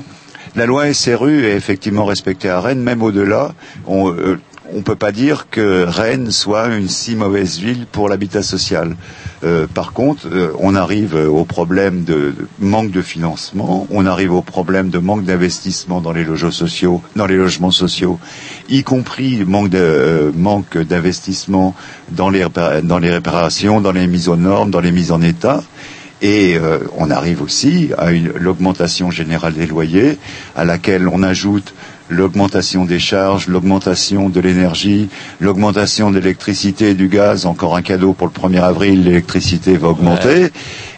La loi SRU est effectivement respectée à Rennes, même au-delà. On euh, on peut pas dire que Rennes soit une si mauvaise ville pour l'habitat social. Euh, par contre, euh, on arrive au problème de, de manque de financement, on arrive au problème de manque d'investissement dans les logements sociaux, dans les logements sociaux, y compris manque de euh, manque d'investissement dans les répar- dans les réparations, dans les mises aux normes, dans les mises en état. Et euh, on arrive aussi à une- l'augmentation générale des loyers, à laquelle on ajoute l'augmentation des charges, l'augmentation de l'énergie, l'augmentation de l'électricité et du gaz. Encore un cadeau pour le 1er avril, l'électricité va augmenter.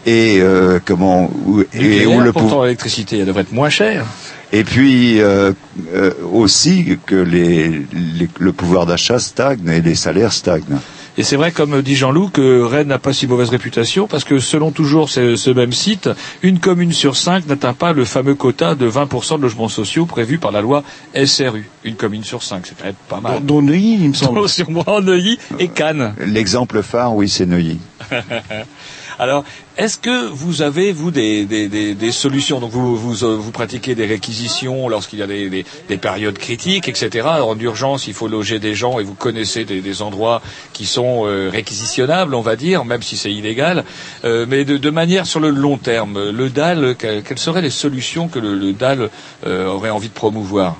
Et euh, comment où, et où le pourtant pouvoir l'électricité elle devrait être moins chère. et puis euh, euh, aussi que les, les- le pouvoir d'achat stagne et les salaires stagnent. Et c'est vrai, comme dit Jean-Loup, que Rennes n'a pas si mauvaise réputation parce que selon toujours ce, ce même site, une commune sur cinq n'atteint pas le fameux quota de 20% de logements sociaux prévu par la loi SRU. Une commune sur cinq, c'est peut-être pas mal. Dont Neuilly, il me semble. Dont sur moi, Neuilly et Cannes. L'exemple phare, oui, c'est Neuilly. Alors, est-ce que vous avez, vous, des, des, des, solutions Donc, vous, vous, euh, vous pratiquez des réquisitions lorsqu'il y a des, des, des périodes critiques, etc. En urgence, il faut loger des gens et vous connaissez des, endroits qui sont euh, réquisitionnables, on va dire, même si c'est illégal. Euh, mais de, de manière sur le long terme, le DAL, que- quelles seraient les solutions que le, le DAL aurait envie de promouvoir?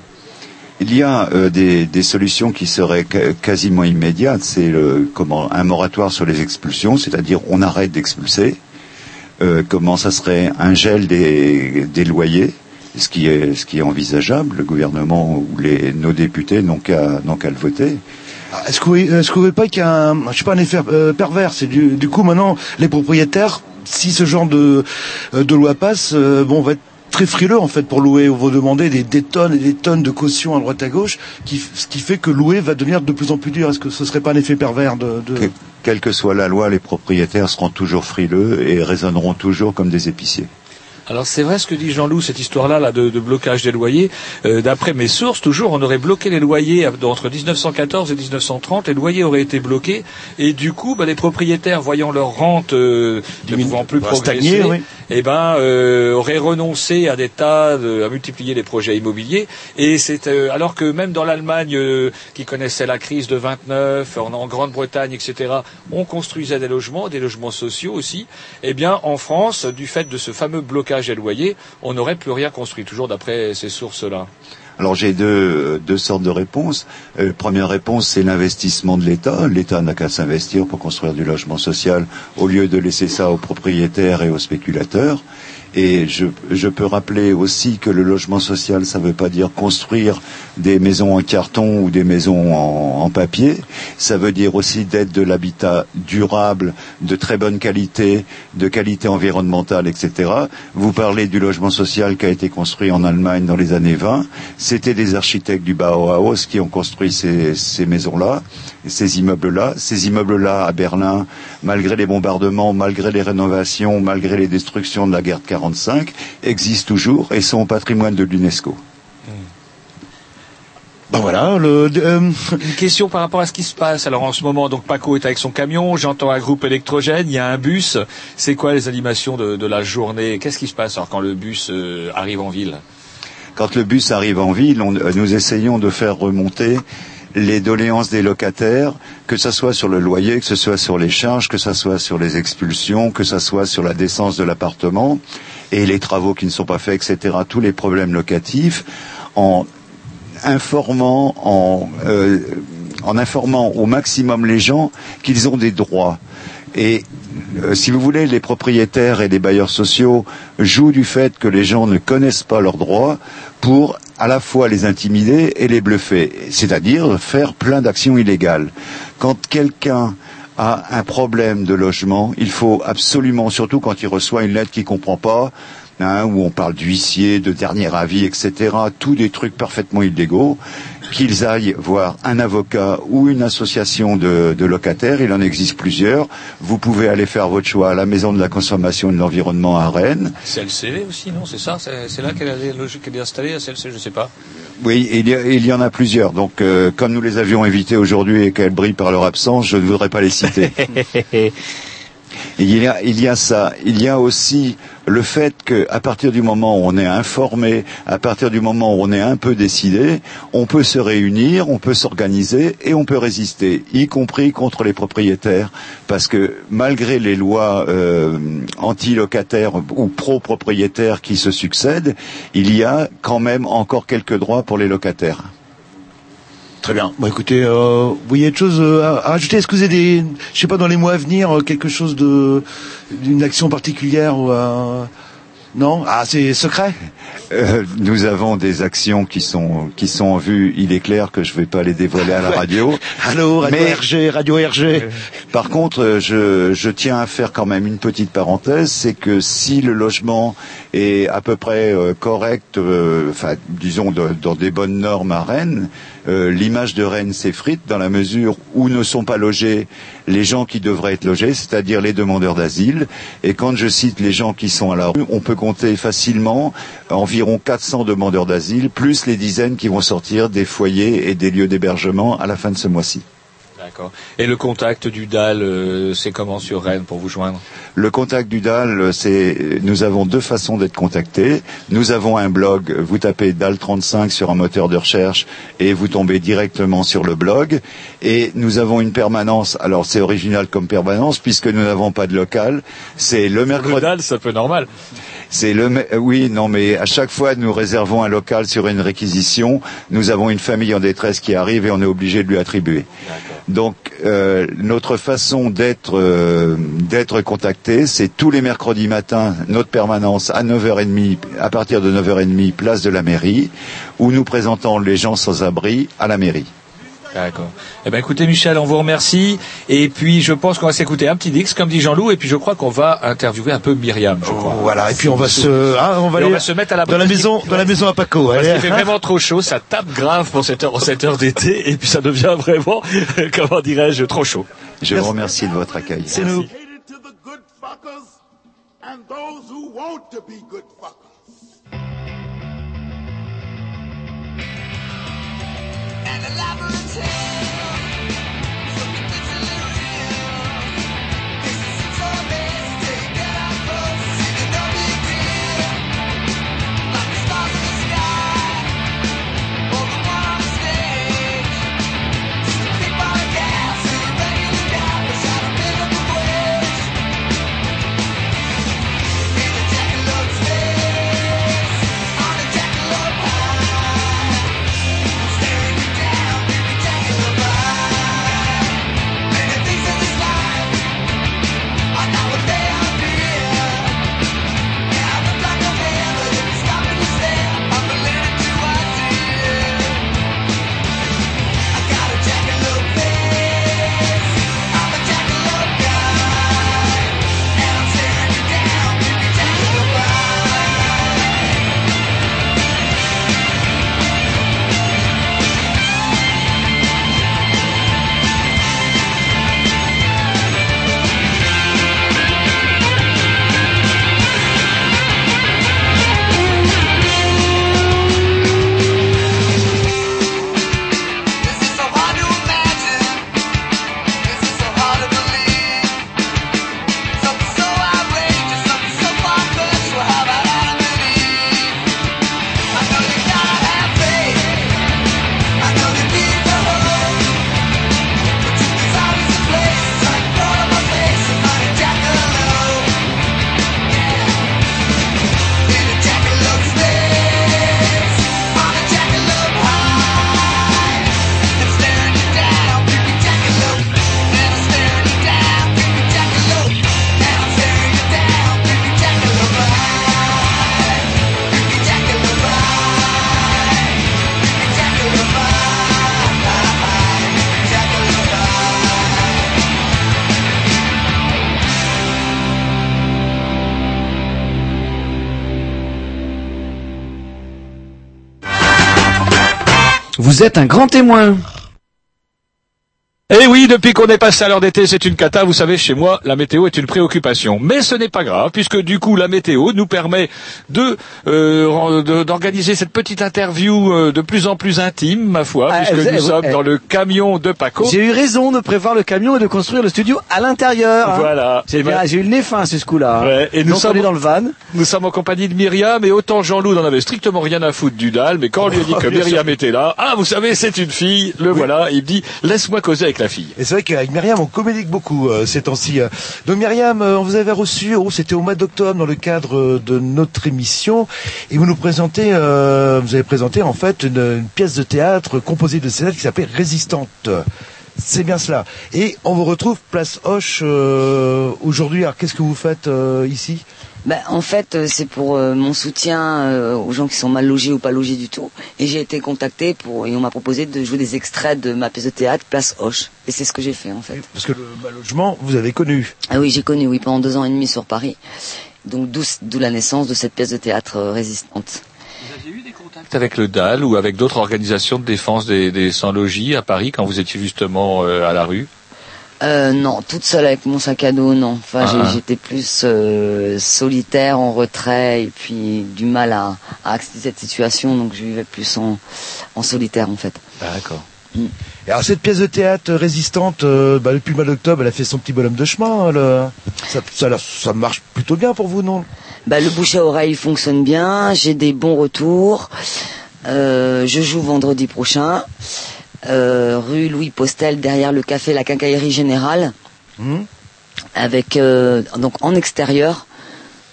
Il y a euh, des, des solutions qui seraient quasiment immédiates. C'est comment un moratoire sur les expulsions, c'est-à-dire on arrête d'expulser. Euh, comment ça serait un gel des, des loyers, ce qui est ce qui est envisageable. Le gouvernement ou les, nos députés n'ont qu'à qu'à le voter. Ah, Est-ce que, vous- est-ce que vous pas qu'il y a un, je sais pas, un effet euh, pervers? C'est du, du coup maintenant les propriétaires, si ce genre de, euh, de loi passe, euh, bon, on va être très frileux en fait pour louer. On va demander des, tonnes et des tonnes de cautions à droite à gauche, ce qui fait que louer va devenir de plus en plus dur. Est-ce que ce serait pas un effet pervers de, de... Que- quelle que soit la loi, les propriétaires seront toujours frileux et raisonneront toujours comme des épiciers. Alors c'est vrai ce que dit Jean-Loup, cette histoire-là là, de, de blocage des loyers. Euh, D'après mes sources, toujours, on aurait bloqué les loyers entre 1914 et 1930. Les loyers auraient été bloqués et du coup, bah, les propriétaires, voyant leur rente euh, ne pouvant plus progresser, stagner, oui. eh ben, euh, auraient renoncé à des tas, de- à multiplier les projets immobiliers. Et c'est euh, alors que même dans l'Allemagne, euh, qui connaissait la crise de 29, en, en Grande-Bretagne, etc., on construisait des logements, des logements sociaux aussi. Eh bien, en France, du fait de ce fameux blocage on n'aurait plus rien construit, toujours d'après ces sources-là. Alors j'ai deux, deux sortes de réponses. Euh, première réponse, c'est l'investissement de l'État. L'État n'a qu'à s'investir pour construire du logement social au lieu de laisser ça aux propriétaires et aux spéculateurs. Et je, peux rappeler aussi que le logement social, ça ne veut pas dire construire des maisons en carton ou des maisons en, papier. Ça veut dire aussi d'être de l'habitat durable, de très bonne qualité, de qualité environnementale, etc. Vous parlez du logement social qui a été construit en Allemagne dans les années 20. C'était des architectes du Bauhaus qui ont construit ces, ces maisons-là, ces immeubles-là. Ces immeubles-là à Berlin, malgré les bombardements, malgré les rénovations, malgré les destructions de la guerre de 45, existent toujours et sont au patrimoine de l'UNESCO. Ben voilà, le, euh, Une question par rapport à ce qui se passe. Alors en ce moment, donc Paco est avec son camion, j'entends un groupe électrogène, il y a un bus. C'est quoi les animations de, de la journée? Qu'est-ce qui se passe alors quand le bus euh, arrive en ville? Quand le bus arrive en ville, on- euh, nous essayons de faire remonter les doléances des locataires, que ce soit sur le loyer, que ce soit sur les charges, que ce soit sur les expulsions, que ce soit sur la décence de l'appartement et les travaux qui ne sont pas faits, etc. Tous les problèmes locatifs, en informant, euh, en informant au maximum les gens qu'ils ont des droits. Et euh, si vous voulez, les propriétaires et les bailleurs sociaux jouent du fait que les gens ne connaissent pas leurs droits pour à la fois les intimider et les bluffer, c'est-à-dire faire plein d'actions illégales. Quand quelqu'un a un problème de logement, il faut absolument, surtout quand il reçoit une lettre qu'il comprend pas, hein, où on parle d'huissier, de dernier avis, etc., tous des trucs parfaitement illégaux, qu'ils aillent voir un avocat ou une association de, de locataires, il en existe plusieurs. Vous pouvez aller faire votre choix à la Maison de la Consommation et de l'Environnement à Rennes. CLCV aussi, non? C'est ça? C'est là qu'elle est, qu'elle est installée, la CLC, je sais pas. Oui, il y, en a plusieurs. Donc, euh, comme nous les avions invités aujourd'hui et qu'elles brillent par leur absence, je ne voudrais pas les citer. Il y, a, il ça. Il y a aussi le fait qu'à partir du moment où on est informé, à partir du moment où on est un peu décidé, on peut se réunir, on peut s'organiser et on peut résister, y compris contre les propriétaires, parce que malgré les lois euh, anti-locataires ou pro-propriétaires qui se succèdent, il y a quand même encore quelques droits pour les locataires. Très bien. Bon, écoutez, euh, vous voyez autre chose euh, à, à rajouter Est-ce que vous avez des, je sais pas, dans les mois à venir, euh, quelque chose de, d'une action particulière ou euh, non? Ah, c'est secret? Euh, nous avons des actions qui sont qui sont en vue. Il est clair que je ne vais pas les dévoiler à la radio. Allô, Radio Mais- RG, Radio RG. Par contre, je, je tiens à faire quand même une petite parenthèse, c'est que si le logement est à peu près euh, correct, euh, disons dans des bonnes normes à Rennes, euh, l'image de Rennes s'effrite dans la mesure où ne sont pas logés les gens qui devraient être logés, c'est-à-dire les demandeurs d'asile. Et quand je cite les gens qui sont à la rue, on peut compter facilement environ 400 demandeurs d'asile, plus les dizaines qui vont sortir des foyers et des lieux d'hébergement à la fin de ce mois-ci. D'accord. Et le contact du DAL, euh, c'est comment sur Rennes pour vous joindre? Le contact du DAL, c'est nous avons deux façons d'être contactés. Nous avons un blog, vous tapez DAL 35 sur un moteur de recherche et vous tombez directement sur le blog. Et nous avons une permanence. Alors c'est original comme permanence puisque nous n'avons pas de local. C'est le mercredi. Le DAL, un peu normal. C'est le euh, oui non mais à chaque fois nous réservons un local sur une réquisition. Nous avons une famille en détresse qui arrive et on est obligé de lui attribuer. Donc euh, notre façon d'être euh, d'être contacté, c'est tous les mercredis matins notre permanence à 9h30 à partir de 9h30 place de la mairie où nous présentons les gens sans abri à la mairie. D'accord. Eh ben écoutez Michel, on vous remercie. Et puis je pense qu'on va s'écouter un petit Dix, comme dit Jean-Loup, et puis je crois qu'on va interviewer un peu Myriam, je crois. Voilà, et puis on va se, ah, on va aller on va se mettre à la dans la maison, dans la maison à Paco. Parce qu'il fait vraiment trop chaud, ça tape grave pour cette heure, cette heure d'été, et puis ça devient vraiment, comment dirais-je, trop chaud. Je vous remercie de votre accueil. C'est nous. in the laboratory. Êtes un grand témoin. Eh oui, depuis qu'on est passé à l'heure d'été, c'est une cata. Vous savez, chez moi, la météo est une préoccupation. Mais ce n'est pas grave, puisque du coup, la météo nous permet de euh, d'organiser cette petite interview euh, de plus en plus intime, ma foi, Ah, puisque nous sommes eh. dans le camion de Paco. J'ai eu raison de prévoir le camion et de construire le studio à l'intérieur. hein. Voilà. Bien- ben- j'ai eu le nez fin ce coup-là. hein. Et nous Donc sommes on est dans le van. Nous sommes en compagnie de Myriam et autant Jean-Loup n'en avait strictement rien à foutre du dalle, mais quand on lui a dit que Bien sûr. Myriam était là, ah vous savez c'est une fille, le voilà, il me dit laisse-moi causer avec la fille. Et c'est vrai qu'avec Myriam, on communique beaucoup euh, ces temps-ci. Donc Myriam, euh, on vous avait reçu, oh, c'était au mois d'octobre dans le cadre euh, de notre émission, et vous nous présentez, vous avez présenté en fait une, pièce de théâtre composée de scénettes qui s'appelait Résistante. C'est bien cela. Et on vous retrouve place Hoche aujourd'hui. Alors qu'est-ce que vous faites ici? Ben, en fait, euh, c'est pour euh, mon soutien euh, aux gens qui sont mal logés ou pas logés du tout. Et j'ai été contacté pour, et on m'a proposé de jouer des extraits de ma pièce de théâtre, Place Hoche. Et c'est ce que j'ai fait, en fait. Parce que le mal logement, vous avez connu. Ah oui, j'ai connu, oui, pendant deux ans et demi sur Paris. Donc, d'où d'où la naissance de cette pièce de théâtre euh, résistante. Avec le DAL ou avec d'autres organisations de défense des, des sans-logis à Paris quand vous étiez justement euh, à la rue? Euh, non, toute seule avec mon sac à dos, non. Enfin, Ah. j'étais plus euh, solitaire, en retrait, et puis du mal à, à accepter cette situation, donc je vivais plus en, en solitaire, en fait. D'accord. Et alors cette pièce de théâtre résistante, euh, bah, depuis le mois d'octobre, elle a fait son petit bonhomme de chemin. hein, Ça, ça, marche plutôt bien pour vous, non? Bah, le bouche à oreille fonctionne bien, j'ai des bons retours. Euh, je joue vendredi prochain, rue Louis Postel, derrière le café La Quincaillerie Générale, Hmm avec euh, donc en extérieur,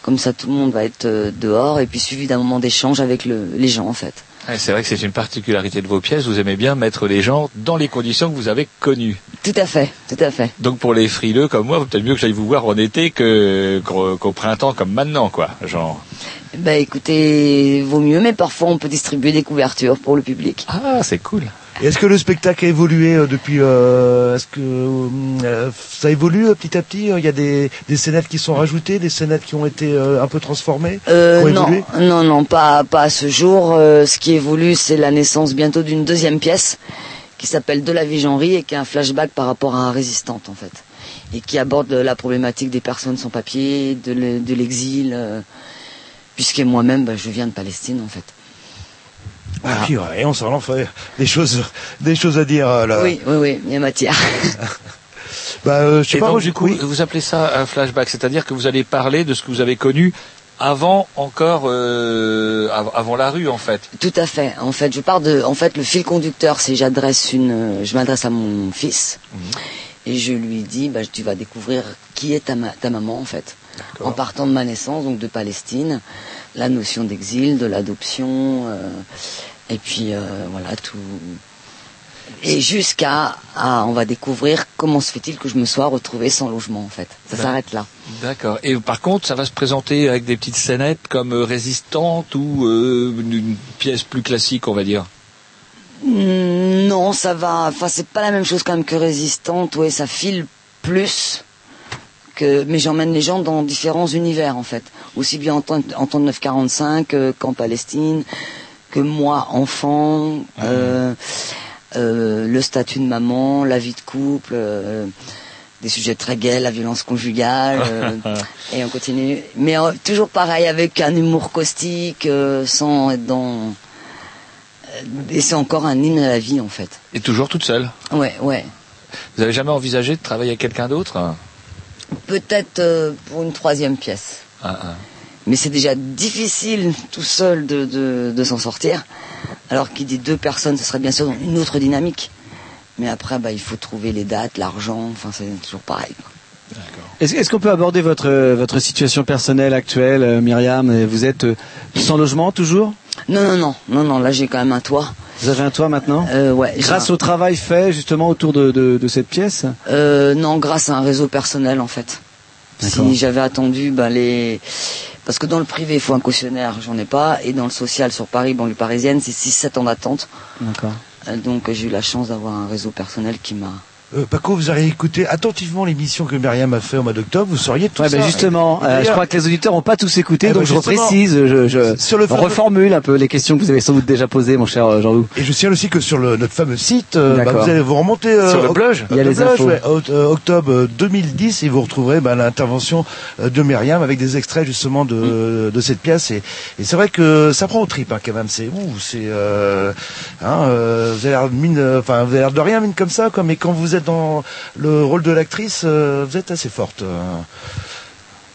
comme ça tout le monde va être euh, dehors, et puis suivi d'un moment d'échange avec le- les gens en fait. C'est vrai que c'est une particularité de vos pièces, vous aimez bien mettre les gens dans les conditions que vous avez connues. Tout à fait, tout à fait. Donc pour les frileux comme moi, peut-être mieux que j'aille vous voir en été que qu'au qu'au printemps comme maintenant, quoi. Genre. Bah écoutez, vaut mieux, mais parfois on peut distribuer des couvertures pour le public. Ah, c'est cool. Est-ce que le spectacle a évolué euh, depuis euh, Est-ce que euh, ça évolue petit à petit Il y a des, des scénettes qui sont rajoutées, des scénettes qui ont été un peu transformées, Euh, non, non, non, pas, pas à ce jour. Ce qui évolue, c'est la naissance bientôt d'une deuxième pièce qui s'appelle De la vie et qui est un flashback par rapport à résistante en fait, et qui aborde la problématique des personnes sans papier, de le- de l'exil, puisque moi-même, bah, je viens de Palestine en fait. Ah, puis, ouais, et on s'en en fait des choses, des choses à dire. euh, Là. Oui, oui, oui, il y a matière. Bah, euh, je sais Et pas. donc, du coup, oui. vous appelez ça un flashback, c'est-à-dire que vous allez parler de ce que vous avez connu avant encore, euh, av- avant la rue, en fait. Tout à fait. En fait, je pars de. En fait, le fil conducteur, c'est j'adresse une. Je m'adresse à mon fils et je lui dis, bah, tu vas découvrir qui est ta, ma- ta maman en fait, en partant de ma naissance, donc de Palestine, la notion d'exil, de l'adoption, euh, et puis euh, voilà tout. Et jusqu'à, on va découvrir comment se fait-il que je me sois retrouvée sans logement en fait. Ça s'arrête là. D'accord. Et par contre, ça va se présenter avec des petites scénettes comme euh, résistante ou euh, une, pièce plus classique, on va dire? Mm, Non, ça va. Enfin, c'est pas la même chose quand même que résistante. Ouais, ça file plus. Que, mais j'emmène les gens dans différents univers en fait. Aussi bien en temps, en temps de 945 euh, qu'en Palestine, que moi enfant, euh, euh, le statut de maman, la vie de couple, euh, des sujets très gays, la violence conjugale, et on continue. Mais toujours pareil avec un humour caustique, sans être dans et c'est encore un hymne à la vie en fait. Et toujours toute seule. Ouais, ouais. Vous avez jamais envisagé de travailler avec quelqu'un d'autre? Peut-être pour une troisième pièce. Ah, ah. Mais c'est déjà difficile tout seul de, de, de s'en sortir. Alors qu'il dit deux personnes, ce serait bien sûr une autre dynamique. Mais après, bah, il faut trouver les dates, l'argent, enfin c'est toujours pareil. Est-ce qu'on peut aborder votre, votre situation personnelle actuelle, euh, Myriam? Vous êtes euh, sans logement toujours? Non, non, non, non, non, là j'ai quand même un toit. Vous avez un toit maintenant? Euh, ouais. Grâce un- au travail fait justement autour de, de, de cette pièce? Euh, non, grâce à un réseau personnel en fait. Si j'avais attendu ben, les... Parce que dans le privé, il faut un cautionnaire, j'en ai pas. Et dans le social sur Paris, banlieue parisienne, c'est 6-7 ans d'attente. D'accord. Euh, Donc j'ai eu la chance d'avoir un réseau personnel qui m'a... Euh, Paco, vous avez écouté attentivement l'émission que Myriam a fait au mois d'octobre. Vous sauriez tout Ouais, ça. ben justement, euh, je crois que les auditeurs n'ont pas tous écouté, Eh donc ben, je reprécise, je, je sur le reformule un peu les questions que vous avez sans doute déjà posées, mon cher euh, Jean-Loup. Et je signale aussi que sur le, notre fameux site, euh, bah, vous allez vous remonter euh, Sur le blog, il y a le les infos. ouais, euh, octobre euh, 2010 et vous retrouverez bah, l'intervention de Myriam avec des extraits justement de, Mm. de cette pièce et, et c'est vrai que ça prend au trip hein, quand même. C'est ouh, c'est hein, vous avez l'air de mine, enfin vous avez l'air de rien mine comme ça, quoi, mais quand vous êtes dans le rôle de l'actrice, euh, vous êtes assez forte. euh.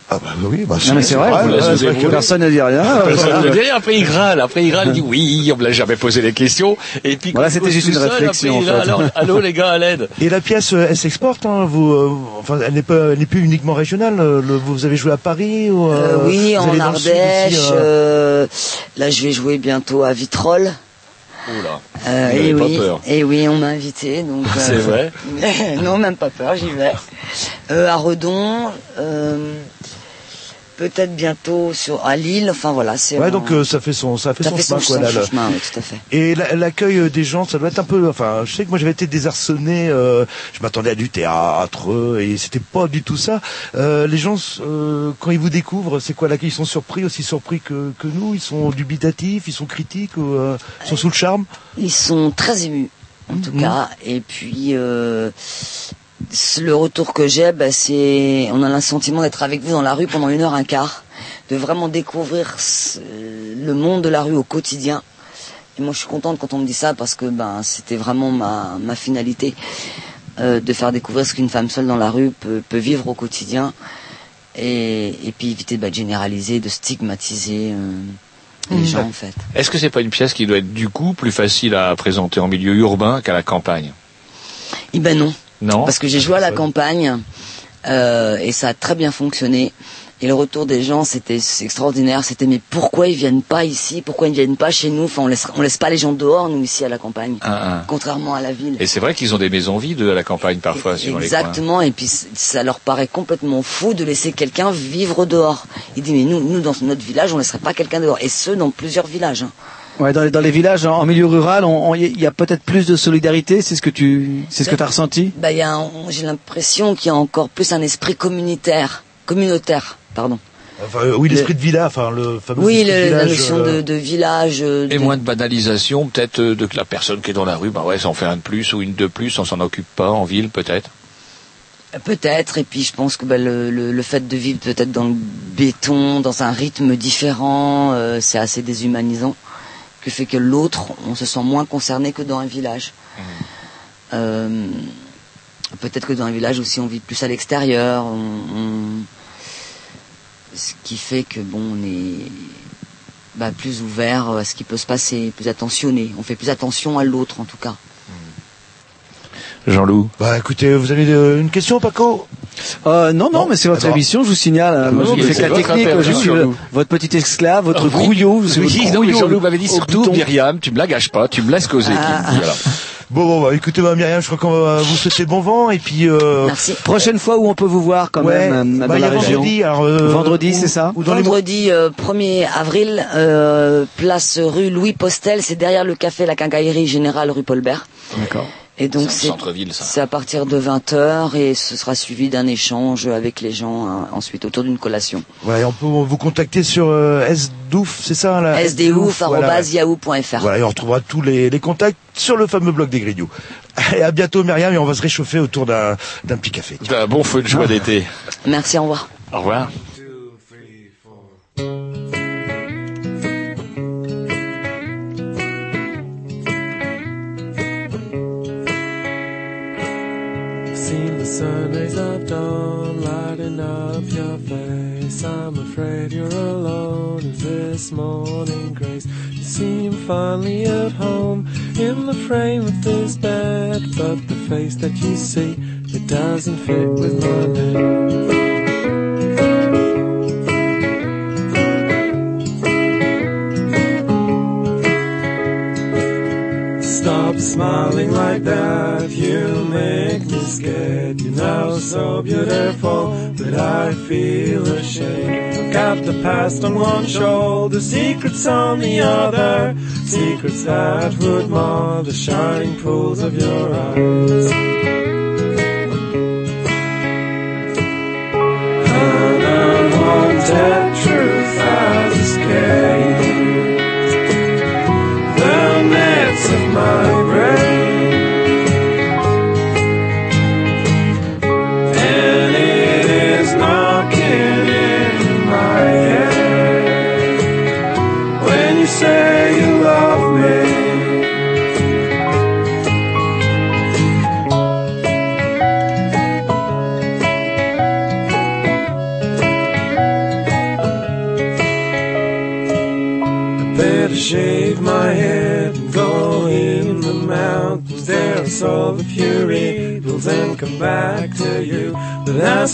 Ah bah oui, bah, Non mais c'est vrai, vous- ouais, c'est vrai que- personne ne dit rien. Personne Voilà. ne dit rien. Après, il râle. Après, il râle. Il dit oui, on me l'a jamais posé les questions. Et puis, Voilà, quand il c'était juste une seul, réflexion, après, en fait. râle, Alors, allô, les gars, à l'aide. Et la pièce, euh, elle s'exporte. Hein, vous, euh, enfin, elle n'est pas, elle n'est plus uniquement régionale. euh, le- vous avez joué à Paris ou, Euh, euh, oui, en sud Ardèche. euh, euh, là, je vais jouer bientôt à Vitrolles. Oula. Euh, et n'avez pas oui, et on m'a invité, donc. C'est vrai Non, même pas peur, j'y vais. Euh, à Redon, euh, peut-être bientôt sur à Lille. Enfin voilà, c'est. Ouais, un- donc euh, ça fait son, ça fait ça son fait chemin, son, quoi. son là, chemin, oui, tout à fait. Et la- l'accueil euh, des gens, ça doit être un peu. Enfin, je sais que moi j'avais été désarçonné. euh, je m'attendais à du théâtre et c'était pas du tout ça. Euh, les gens, euh, quand ils vous découvrent, c'est quoi l'accueil Ils sont surpris, aussi surpris que, que nous? Ils sont dubitatifs, ils sont critiques, ou, euh, ils sont sous le charme? Ils sont très émus, en tout Mhm. cas. Et puis, euh, le retour que j'ai, bah, c'est, on a le sentiment d'être avec vous dans la rue pendant une heure un quart, de vraiment découvrir ce- le monde de la rue au quotidien. Et moi, je suis contente quand on me dit ça parce que ben, c'était vraiment ma, ma finalité euh, de faire découvrir ce qu'une femme seule dans la rue peut, peut vivre au quotidien. Et, et puis éviter bah, de généraliser, de stigmatiser euh, les Mhm. gens en fait. Est-ce que c'est pas une pièce qui doit être du coup plus facile à présenter en milieu urbain qu'à la campagne? Eh ben non. Non. Parce que j'ai joué à la campagne Euh, et ça a très bien fonctionné. Et le retour des gens, c'était extraordinaire. C'était mais pourquoi ils viennent pas ici? Pourquoi ils ne viennent pas chez nous? Enfin, on laisse on laisse pas les gens dehors, nous ici à la campagne, Ah, ah. contrairement à la ville. Et c'est vrai qu'ils ont des maisons vides à la campagne parfois, suivant les coins. Exactement. Et puis ça leur paraît complètement fou de laisser quelqu'un vivre dehors. Il dit mais nous, nous dans notre village, on laisserait pas quelqu'un dehors. Et ce dans plusieurs villages. hein. Ouais, dans les, dans les villages, en, en milieu rural, on- on- il y a peut-être plus de solidarité. C'est ce que tu, c'est ce que tu as ressenti? Bah, il y a un- j'ai l'impression qu'il y a encore plus un esprit communautaire, communautaire, pardon. Enfin, euh, oui, l'esprit de villa, enfin le fameux Oui, esprit de le- la village, notion euh, de, de village. euh, Et de- moins de banalisation, peut-être euh, de que la personne qui est dans la rue, bah ouais, ça en fait un de plus ou une de plus, on s'en occupe pas en ville peut-être? Peut-être, et puis je pense que bah, le, le, le fait de vivre peut-être dans le béton, dans un rythme différent, euh, c'est assez déshumanisant, que fait que l'autre, on se sent moins concerné que dans un village. Euh, peut-être que dans un village aussi on vit plus à l'extérieur, on- on- ce qui fait que bon, on est bah, plus ouvert à ce qui peut se passer, plus attentionné. On fait plus attention à l'autre en tout cas. Jean-Loup. Bah écoutez, vous avez euh, une question, Paco? Euh, non, non, mais c'est votre Ah bon. émission, je vous signale. Ah Moi, non, je mais fais la technique, je suis Jean-Loup. le- votre petit esclave, votre Ah oui. grouillot. je suis Oui, votre non, mais grouillot Jean-Loup m'avait dit surtout, bouton. Myriam, tu me la gâches pas, tu me laisses causer. Ah. Bon, bon, bah, écoutez, bah, Myriam, je crois qu'on va vous souhaiter bon vent et puis. Euh, Prochaine fois où on peut vous voir quand Ouais, même euh, bah, dans il y a la région. vendredi, alors, euh, vendredi, c'est ça ou dans les Vendredi euh, 1er avril, euh, place rue Louis Postel, c'est derrière le café La Quincaillerie Générale rue Paulbert. D'accord. Et donc C'est à partir de 20h et ce sera suivi d'un échange avec les gens hein, ensuite autour d'une collation. Voilà, et on peut vous contacter sur euh, SDouf, c'est ça là? Sdouf.yahoo.fr. Voilà, et on retrouvera tous les, les contacts sur le fameux blog des Grignoux. Et à bientôt, Myriam, et on va se réchauffer autour d'un d'un petit café. Un bon feu de joie d'été. Merci, au revoir. Au revoir. Seen the sun rays of dawn lighting up your face. I'm afraid you're alone in this morning grace. You seem finally at home in the frame of this bed, but the face that you see it doesn't fit with my name. Stop smiling like that, you make me scared. Know, so beautiful, but I feel ashamed. Got the past on one shoulder, secrets on the other. Secrets that would mar the shining pools of your eyes. An unwanted truth has escaped the nets of my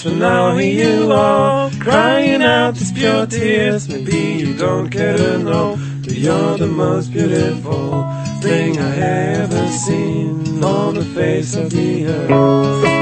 for now, here you are, crying out these pure tears. Maybe you don't care to know, but you're the most beautiful thing I ever seen on the face of the earth.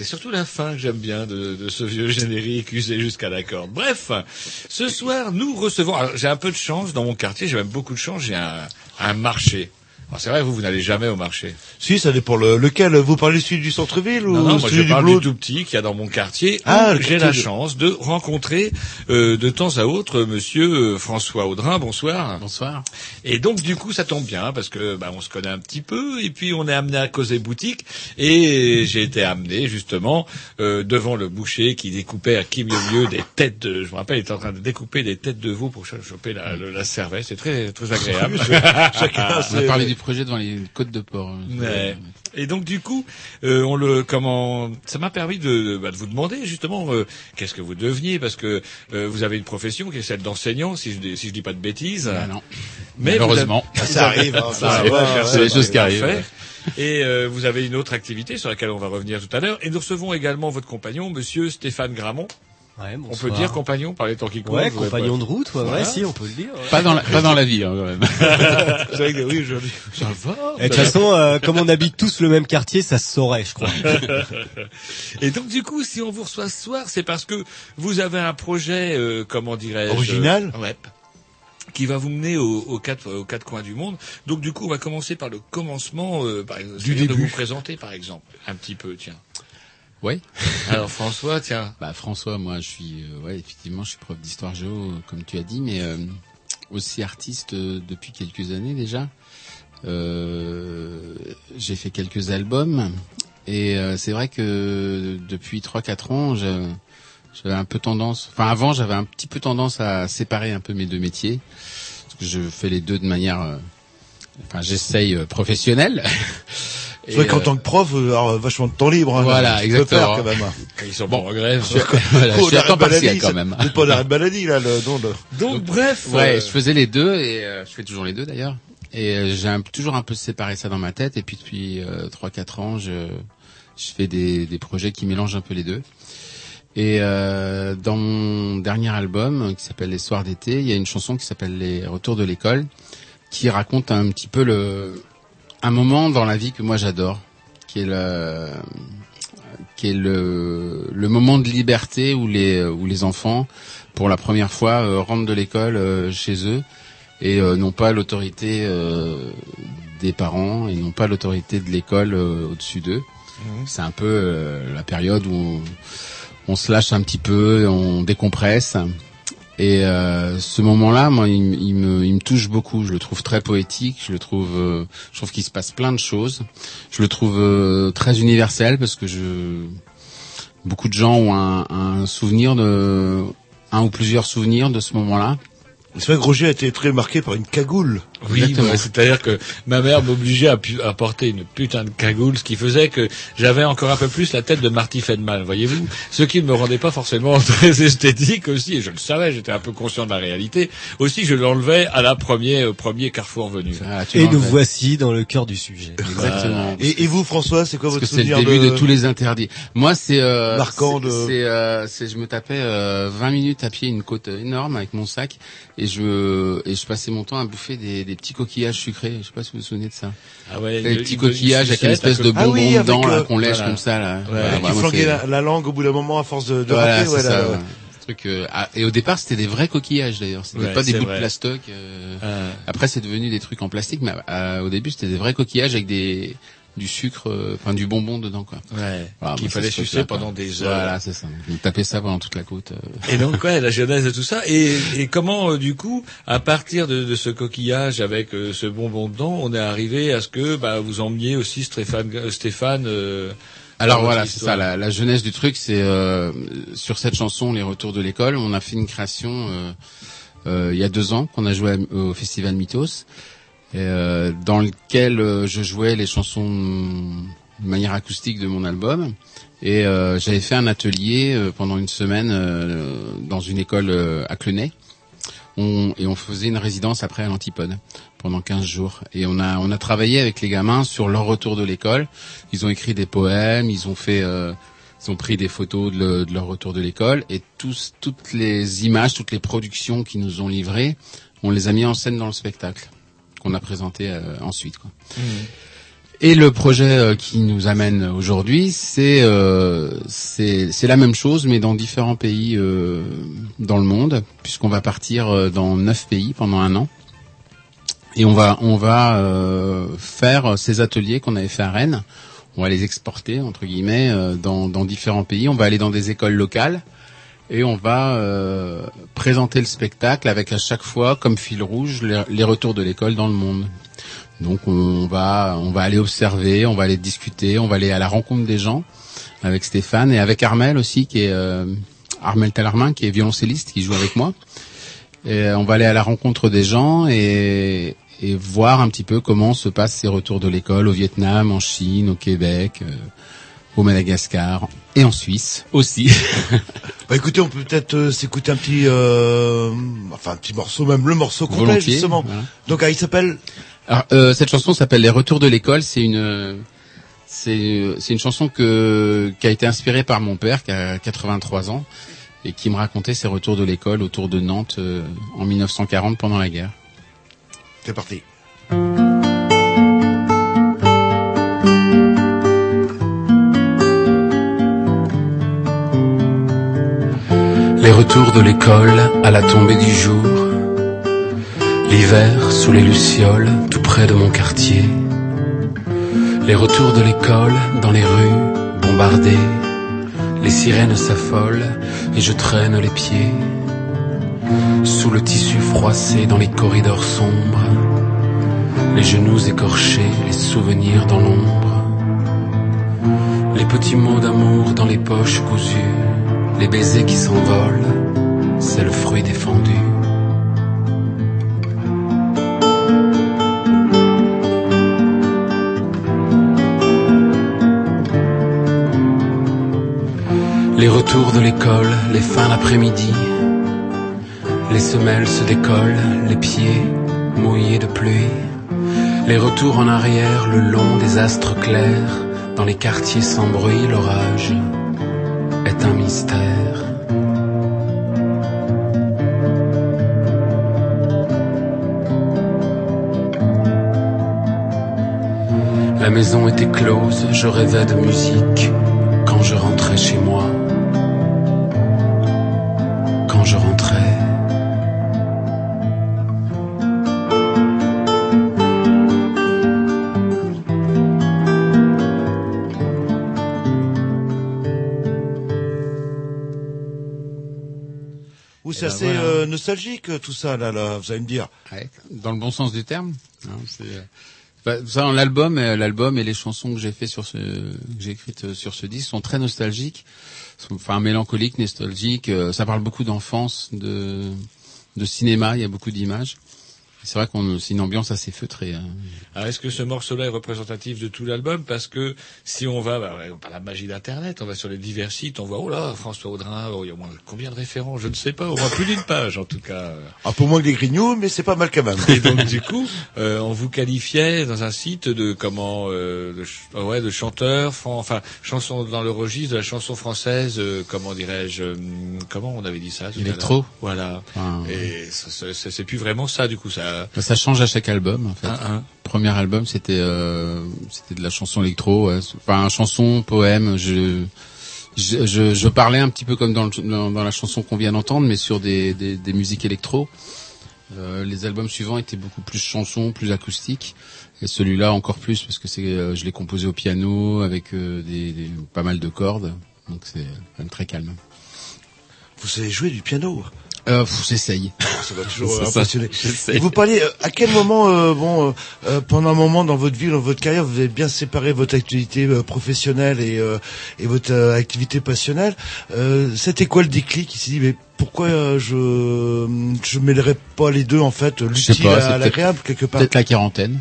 C'est surtout la fin que j'aime bien de, ce vieux générique usé jusqu'à la corde. Bref, ce soir, nous recevons... J'ai un peu de chance dans mon quartier, j'ai même beaucoup de chance, j'ai un marché. Alors, c'est vrai, vous, vous n'allez jamais au marché. Si, ça dépend le, lequel. Vous parlez celui du centre-ville ou Non, non, moi celui je parle du tout petit qu'il y a dans mon quartier. Ah, j'ai la de- chance de rencontrer euh, de temps à autre Monsieur euh, François Audrin. Bonsoir. Bonsoir. Et donc du coup ça tombe bien parce que bah, on se connaît un petit peu et puis on est amené à causer boutique et j'ai été amené justement euh, devant le boucher qui découpait à qui mieux mieux des têtes de. Je me rappelle il était en train de découper des têtes de veau pour ch- choper la, la cervelle. C'est très très agréable. on a parlé du projet devant les côtes de port. Ouais. Et donc du coup, euh, on le comment ça m'a permis de, bah, de vous demander justement euh, qu'est-ce que vous deveniez? Parce que euh, vous avez une profession qui est celle d'enseignant si je dis- si je dis pas de bêtises. Ah non. Mais avez- Ça arrive, hein, ça arrive. c'est ouais, des choses qui arrivent, ouais. Et euh, vous avez une autre activité sur laquelle on va revenir tout à l'heure. Et nous recevons également votre compagnon, Monsieur Stéphane Gramont. Ouais, on peut dire compagnon par les temps qui courent. Ouais, je compagnon pas- de route, ouais, ouais, Voilà. si, on peut le dire. ouais. Pas dans la, pas dans la vie, hein, quand même. C'est vrai que oui, aujourd'hui. Ça va. Et de toute façon, euh, comme on habite tous le même quartier, ça se saurait, je crois. Et donc du coup, si on vous reçoit ce soir, c'est parce que vous avez un projet, euh, comment dirais-je, Original euh, ouais, qui va vous mener aux, aux quatre aux quatre coins du monde. Donc du coup, on va commencer par le commencement, euh, par exemple, Du c'est-à-dire de début. vous présenter, par exemple, un petit peu, tiens. Oui. Alors François, tiens. Bah François, moi je suis, euh, ouais, effectivement, je suis prof d'histoire géo, comme tu as dit, mais euh, aussi artiste euh, depuis quelques années déjà. Euh, j'ai fait quelques albums et euh, c'est vrai que depuis 3-4 ans, je- j'avais un peu tendance, enfin avant j'avais un petit peu tendance à séparer un peu mes deux métiers, parce que je fais les deux de manière, euh, enfin j'essaye euh, professionnelle. C'est vrai qu'en euh, tant que prof, vous avez vachement de temps libre. Hein, Voilà, exactement. peur, quand même. hein. Ils sont pas en grève. Je Oh, suis à l'arrêt temps partiel quand même. N'êtes pas d'arrêt de maladie, là, le, non, le- Donc, bref. Ouais, euh, je faisais les deux et euh, je fais toujours les deux d'ailleurs. Et euh, j'ai toujours un peu séparé ça dans ma tête. Et puis depuis euh, 3-4 ans, je, je fais des, des projets qui mélangent un peu les deux. Et euh, dans mon dernier album euh, qui s'appelle Les Soirs d'été, il y a une chanson qui s'appelle Les Retours de l'école, qui raconte un petit peu le un moment dans la vie que moi j'adore, qui est le qui est le, le moment de liberté où les où les enfants pour la première fois euh, rentrent de l'école euh, chez eux et euh, n'ont pas l'autorité des parents et n'ont pas l'autorité de l'école au-dessus d'eux. Mhm. C'est un peu la période où on, on se lâche un petit peu, on décompresse. Et euh, ce moment-là, moi, il, il me, il me touche beaucoup. Je le trouve très poétique. Je le trouve, euh, je trouve qu'il se passe plein de choses. Je le trouve euh, très universel parce que je, beaucoup de gens ont un, un souvenir de, un ou plusieurs souvenirs de ce moment-là. C'est vrai que Roger a été très marqué par une cagoule. Oui, c'est-à-dire que ma mère m'obligeait à, porter une putain de cagoule, ce qui faisait que j'avais encore un peu plus la tête de Marty Feldman, voyez-vous. Ce qui ne me rendait pas forcément très esthétique aussi, et je le savais, j'étais un peu conscient de la réalité. Aussi, je l'enlevais à la première, au premier carrefour venu. Et nous voici dans le cœur du sujet. Exactement. Et, et vous, François, c'est quoi votre que c'est le souvenir début de... tous les interdits. Moi, c'est euh, Marquant c'est- de- c'est, euh, c'est- je me tapais euh, 20 minutes à pied une côte énorme avec mon sac et je et je passais mon temps à bouffer des, des petits coquillages sucrés. Je sais pas si vous vous souvenez de ça. Ah ouais, une- petits coquillages avec une espèce de bonbon Ah avec, dedans là euh, qu'on lèche comme ça là. Qui flanquait la, la langue au bout d'un moment à force de, Voilà, c'est ça. euh, ah, et au départ, c'était des vrais coquillages d'ailleurs. C'était Ouais, pas des bouts vrai. de plastoc. euh. Après, c'est devenu des trucs en plastique, mais euh, au début, c'était des vrais coquillages avec des du sucre, euh, enfin du bonbon dedans quoi. Ouais, Voilà, qu'il moi, fallait sucer pendant des heures. Voilà, c'est ça. Tapais ça pendant toute la côte. euh. Et donc ouais, la genèse de tout ça. Et, et comment euh, du coup, à partir de, de ce coquillage avec euh, ce bonbon dedans, on est arrivé à ce que bah, vous emmeniez aussi Stéphane, Stéphane. euh, Alors voilà, c'est ça. La, la jeunesse du truc, c'est euh, sur cette chanson, les retours de l'école. On a fait une création euh, euh, il y a deux ans qu'on a joué au festival Mythos, euh, dans lequel euh, je jouais les chansons une manière acoustique de mon album. Et euh, j'avais fait un atelier euh, pendant une semaine euh, dans une école à Clenay. On, et on faisait une résidence après à l'Antipode pendant 15 jours. Et on a, on a travaillé avec les gamins sur leur retour de l'école. Ils ont écrit des poèmes, ils ont fait... ils ont pris des photos de, de leur retour de l'école et tous, toutes les images, toutes les productions qu'ils nous ont livrées, on les a mis en scène dans le spectacle qu'on a présenté euh, ensuite. Quoi. Et le projet euh, qui nous amène aujourd'hui, c'est euh, c'est la même chose, mais dans différents pays euh, dans le monde, puisqu'on va partir euh, dans neuf pays pendant un an. Et on va on va euh, faire ces ateliers qu'on avait fait à Rennes. On va les exporter entre guillemets euh, dans dans différents pays. On va aller dans des écoles locales et on va euh, présenter le spectacle avec à chaque fois comme fil rouge les, retours de l'école dans le monde. Donc on va on va aller observer, on va aller discuter, on va aller à la rencontre des gens avec Stéphane et avec Armel aussi qui est euh, Armel Talarmin qui est violoncelliste qui joue avec moi. Et euh, on va aller à la rencontre des gens et, et voir un petit peu comment se passent ces retours de l'école au Vietnam, en Chine, au Québec, euh, au Madagascar et en Suisse aussi. Bah écoutez, on peut peut-être euh, s'écouter un petit, euh, enfin un petit morceau, même le morceau complet Volontiers, justement. voilà. Donc ah, il s'appelle Alors, euh, cette chanson s'appelle Les Retours de l'école. C'est une, c'est, c'est une chanson que, qui a été inspirée par mon père, qui a 83 ans, et qui me racontait ses retours de l'école autour de Nantes euh, en 1940 pendant la guerre. C'est parti. Les retours de l'école à la tombée du jour. L'hiver sous les lucioles, tout près de mon quartier. Les retours de l'école dans les rues, bombardées. Les sirènes s'affolent et je traîne les pieds. Sous le tissu froissé dans les corridors sombres. Les genoux écorchés, les souvenirs dans l'ombre. Les petits mots d'amour dans les poches cousues. Les baisers qui s'envolent, c'est le fruit défendu. Les retours de l'école, les fins d'après-midi. Les semelles se décollent, les pieds mouillés de pluie. Les retours en arrière le long des astres clairs. Dans les quartiers sans bruit, l'orage est un mystère. La maison était close, je rêvais de musique quand je rentrais chez moi. Nostalgique tout ça là, là, vous allez me dire. Dans le bon sens du terme. hein, euh, bah, l'album, euh, l'album et les chansons que j'ai fait sur ce, que j'ai écrites euh, sur ce disque sont très nostalgiques, enfin mélancoliques, nostalgiques. euh, ça parle beaucoup d'enfance, de, de cinéma. Il y a beaucoup d'images. C'est vrai qu'on, c'est une ambiance assez feutrée. hein. Alors, est-ce que ce morceau-là est représentatif de tout l'album? Parce que si on va, bah, ouais, par la magie d'Internet, on va sur les divers sites, on voit, oh là, François Audrin, oh, il y a au moins combien de références? Je ne sais pas, au moins plus d'une page en tout cas. Un peu moins que les grignoux, mais c'est pas mal quand même. Et donc du coup, euh, on vous qualifiait dans un site de comment, euh, de, ch- ah ouais, de chanteur, fran- enfin chanson dans le registre de la chanson française, euh, comment dirais-je, hum, comment on avait dit ça tout Électro. Voilà. Et ça- ça- ça- c'est plus vraiment ça du coup, ça. Bah, Ça change à chaque album en fait. Un, un. Premier album c'était euh, c'était de la chanson électro, ouais. enfin chanson, poème. Je, je je je parlais un petit peu comme dans, le- dans, dans la chanson qu'on vient d'entendre, mais sur des, des, des musiques électro. Euh, les albums suivants étaient beaucoup plus chansons, plus acoustiques, et celui-là encore plus parce que c'est euh, je l'ai composé au piano avec euh, des, des- pas mal de cordes, donc c'est quand même très calme. Vous savez jouer du piano Euh, J'essaye. Ça va toujours euh, ça. impressionner. Et vous parliez, euh, à quel moment, euh, bon, euh, euh, pendant un moment dans votre vie, dans votre carrière, vous avez bien séparé votre activité professionnelle et, euh, et votre activité passionnelle. Euh, C'était quoi le déclic qui s'est dit, mais pourquoi euh, je je mêlerais pas les deux en fait, l'utile à l'agréable quelque part? Peut-être la quarantaine.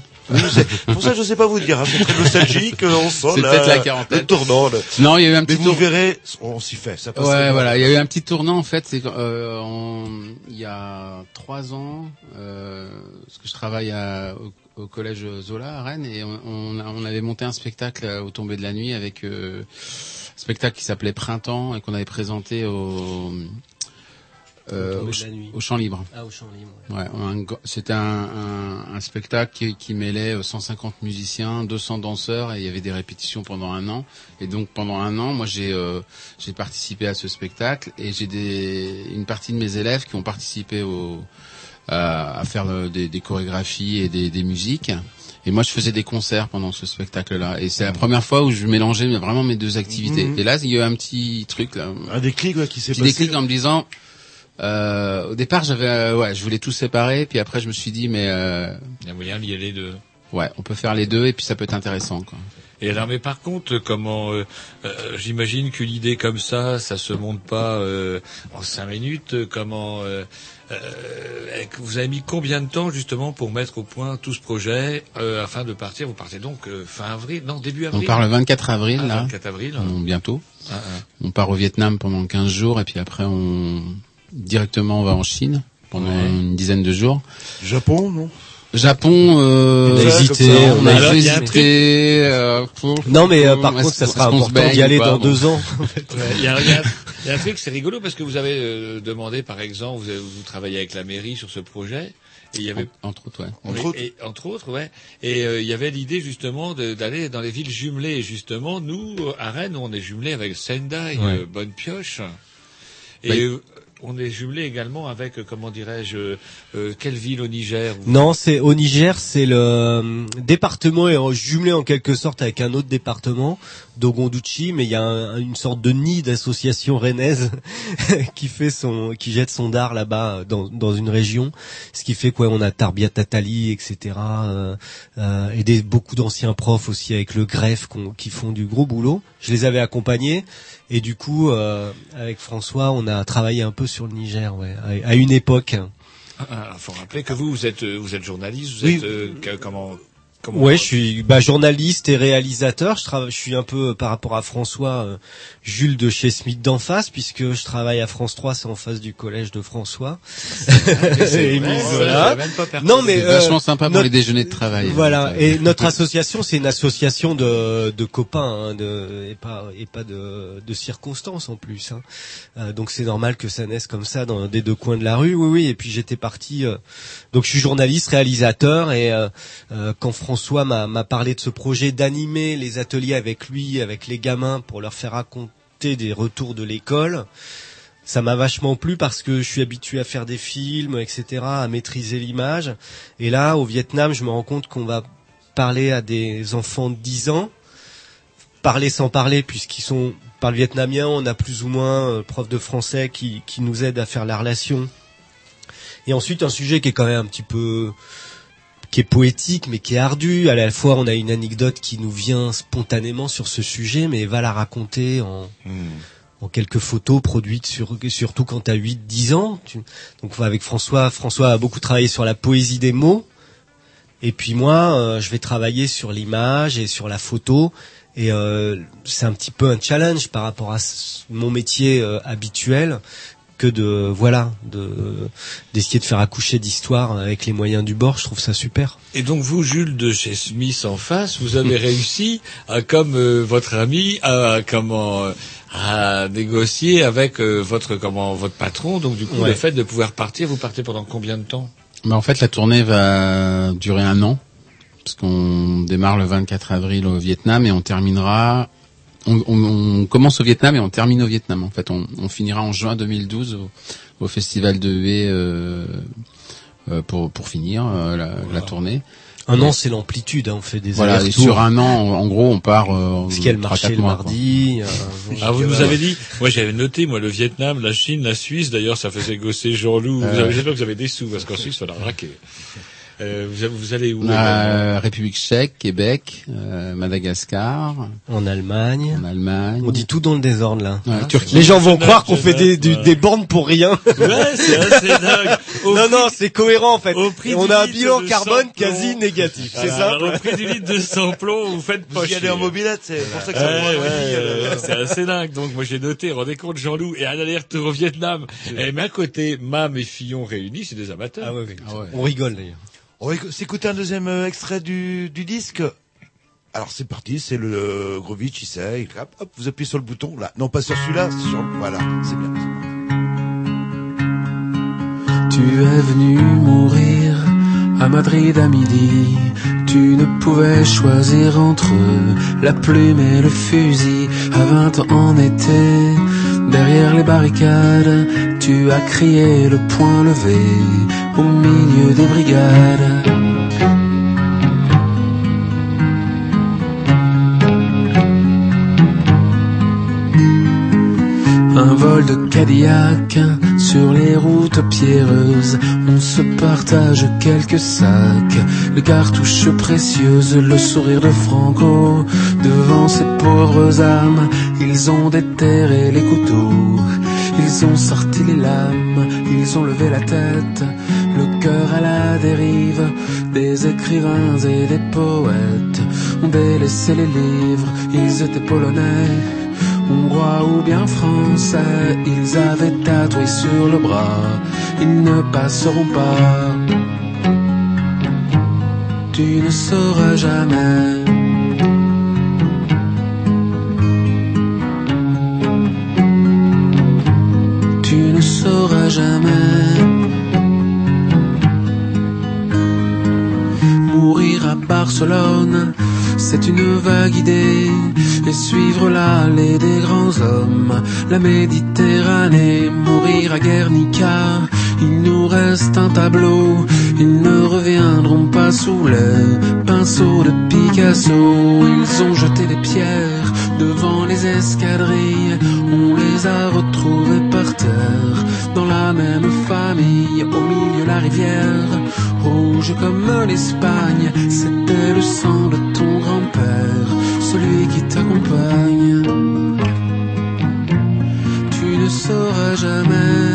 Pour ça, je sais pas vous dire. hein, c'est très nostalgique. euh, On sent C'est la- peut-être la quarantaine. le tournant. le- Non, il y a eu un petit Mais vous verrez, on s'y fait. Ça passe Ouais, voilà, il y a eu un petit tournant en fait. C'est euh, en- il y a trois ans, euh, parce que je travaille à, au, au collège Zola à Rennes et on, on, on avait monté un spectacle euh, au tombé de la nuit avec euh, un spectacle qui s'appelait Printemps et qu'on avait présenté au euh, Au Champ Libre. Ah, au Champ Libre. Ouais, un c'était un, un, un spectacle qui, qui mêlait euh, 150 musiciens, 200 danseurs et il y avait des répétitions pendant un an. Et donc pendant un an, moi j'ai euh, j'ai participé à ce spectacle et j'ai des une partie de mes élèves qui ont participé au à, à faire le- des, des chorégraphies et des, des musiques. Et moi, je faisais des concerts pendant ce spectacle-là. Et c'est la première fois où je mélangeais vraiment mes deux activités. Mhm. Et là, il y a eu un petit truc là. Un déclic ouais, qui s'est passé. déclic en me disant. Euh, au départ, j'avais, euh, ouais, je voulais tout séparer, puis après, je me suis dit, mais euh, Il y a moyen lier les deux. ouais, on peut faire les deux, et puis ça peut être intéressant, quoi. Et alors, mais par contre, comment euh, euh, j'imagine qu'une idée comme ça, ça se monte pas euh, en cinq minutes. Comment euh, euh, vous avez mis combien de temps justement pour mettre au point tout ce projet euh, afin de partir? Vous partez donc fin avril, non début avril? On part le 24 avril, Ah, là. 24 avril. On- bientôt. Ah, ah. On part au Vietnam pendant 15 jours, et puis après, on directement on va en Chine pendant Ouais. une dizaine de jours. Japon, non? Japon, euh, On a hésité, on a hésité. euh, pour- Non, mais euh, par contre, ça sera important d'y aller pas, dans bon. deux ans. Ouais, Il y, a, il y a- il y a un truc, c'est rigolo parce que vous avez euh, demandé, par exemple, vous, avez- vous travaillez avec la mairie sur ce projet, et il y avait Entre autres, ouais. Entre autres. et, entre autres, ouais. Et euh, il y avait l'idée justement d'aller dans les villes jumelées. Et justement, nous, euh, à Rennes, on est jumelé avec Sendai, Ouais. euh, Bonne Pioche. Et Bah, euh, on est jumelé également avec, euh, comment dirais-je, euh, euh, quelle ville au Niger Non, c'est au Niger, c'est le euh, département est jumelé en quelque sorte avec un autre département, Dogonduchi, mais il y a un- une sorte de nid d'association rennaise qui fait son, qui jette son dard là-bas dans, dans une région, ce qui fait quoi, on a Tarbia Tatali, etc. euh, euh, et des, beaucoup d'anciens profs aussi avec le greffe qu'on- qui font du gros boulot. Je les avais accompagnés et du coup, euh, avec François, on a travaillé un peu sur le Niger, ouais, à, à une époque. Ah, faut rappeler que vous, vous êtes, euh, vous êtes journaliste, vous Oui. êtes euh, comment Ouais, je suis bah, journaliste et réalisateur. Je travaille, je suis un peu euh, par rapport à François euh, Jules de chez Smith d'en face, puisque je travaille à France 3, c'est en face du collège de François. vrai, même pas. Non, mais C'est euh, vachement sympa pour notre- les déjeuners de travail. Voilà. Donc, euh, Et notre association, c'est une association de, de copains, hein, de, et pas et pas de, de circonstances en plus. Hein. Euh, donc c'est normal que ça naisse comme ça dans des deux coins de la rue. Oui, oui. Et puis j'étais parti. euh, donc je suis journaliste, réalisateur, et euh, euh, quand François m'a parlé de ce projet d'animer les ateliers avec lui, avec les gamins, pour leur faire raconter des retours de l'école. Ça m'a vachement plu parce que je suis habitué à faire des films, etc., à maîtriser l'image. Et là, au Vietnam, je me rends compte qu'on va parler à des enfants de 10 ans, parler sans parler, puisqu'ils sont par le vietnamien, on a plus ou moins euh, prof de français qui, qui nous aide à faire la relation. Et ensuite, un sujet qui est quand même un petit peu qui est poétique mais qui est ardu. À la fois, on a une anecdote qui nous vient spontanément sur ce sujet, mais va la raconter en, en quelques photos produites sur, surtout quand tu as 8-10 ans. Tu- donc avec François, François a beaucoup travaillé sur la poésie des mots. Et puis moi, euh, je vais travailler sur l'image et sur la photo. Et euh, c'est un petit peu un challenge par rapport à mon métier euh, habituel que de voilà de d'essayer de faire accoucher d'histoire avec les moyens du bord. Je trouve ça super. Et donc vous, Jules de chez Smith en face, vous avez réussi à, comme euh, votre ami, à comment euh, à négocier avec euh, votre comment votre patron. Donc du coup, Ouais. le fait de pouvoir partir, vous partez pendant combien de temps? Bah, en fait, la tournée va durer un an, parce qu'on démarre le 24 avril au Vietnam et on terminera. On, on- on commence au Vietnam et on termine au Vietnam. En fait, on, on finira en juin 2012 au, au festival de Hué euh, euh, pour pour finir euh, la, la tournée. Un Et- an, c'est l'amplitude. hein, on fait des Voilà, et allers-retours. sur un an, en, gros, on part. Euh, Parce qu'il y a le marché mois, mardi. euh, Ah, vous nous avez dit Moi, j'avais noté, moi, le Vietnam, la Chine, la Suisse. D'ailleurs, ça faisait gosser Jean-Loup. Vous Euh. avez, j'espère que vous avez des sous, parce qu'en Suisse, on a raqué. Euh, vous, vous allez où Euh, République tchèque, Québec, euh, Madagascar. En Allemagne. En Allemagne. On dit tout dans le désordre là. Ouais, Turquie. Les gens vont Genève, croire qu'on fait des, du- ouais. des bornes pour rien. Ouais, c'est assez dingue. Au non, prix- non, c'est cohérent en fait. prix on a un bilan carbone quasi négatif, c'est Voilà, ça Au prix du litre de samplon, vous faites Vous pas y allez en mobilette, c'est pour ça que ça Ouais, euh. c'est assez dingue. Donc moi j'ai noté, rendez compte Jean-Loup et un aller-retour au Vietnam. Et mais à côté, Mam et Fillon réunis, c'est des amateurs. Ah ouais, ouais. On rigole d'ailleurs. On va écou- s'écouter un deuxième euh, extrait du, du disque. Alors c'est parti, c'est le euh, Grovitch, il sait, il clappe, hop, vous appuyez sur le bouton, là. Non, pas sur celui-là, sur, voilà, c'est bien. Tu es venu mourir à Madrid à midi. Tu ne pouvais choisir entre la plume et le fusil. À 20 ans en été, derrière les barricades, tu as crié le poing levé au milieu des brigades. Un vol de Cadillac sur les routes pierreuses. On se partage quelques sacs, les cartouches précieuses, le sourire de Franco devant ces pauvres âmes. Ils ont déterré les couteaux, ils ont sorti les lames, ils ont levé la tête, le cœur à la dérive. Des écrivains et des poètes ont délaissé les livres, ils étaient polonais hongrois ou bien français, ils avaient tatoué sur le bras, ils ne passeront pas. Tu ne sauras jamais. Mourir à Barcelone, c'est une vague idée. Et suivre l'allée des grands hommes, la Méditerranée, mourir à Guernica. Il nous reste un tableau, ils ne reviendront pas sous les pinceaux de Picasso. Ils ont jeté des pierres devant les escadrilles, on les a retrouvés par terre, dans la même famille, au milieu de la rivière, rouge comme l'Espagne, c'était le sang de ton grand-père, celui qui t'accompagne. Tu ne sauras jamais.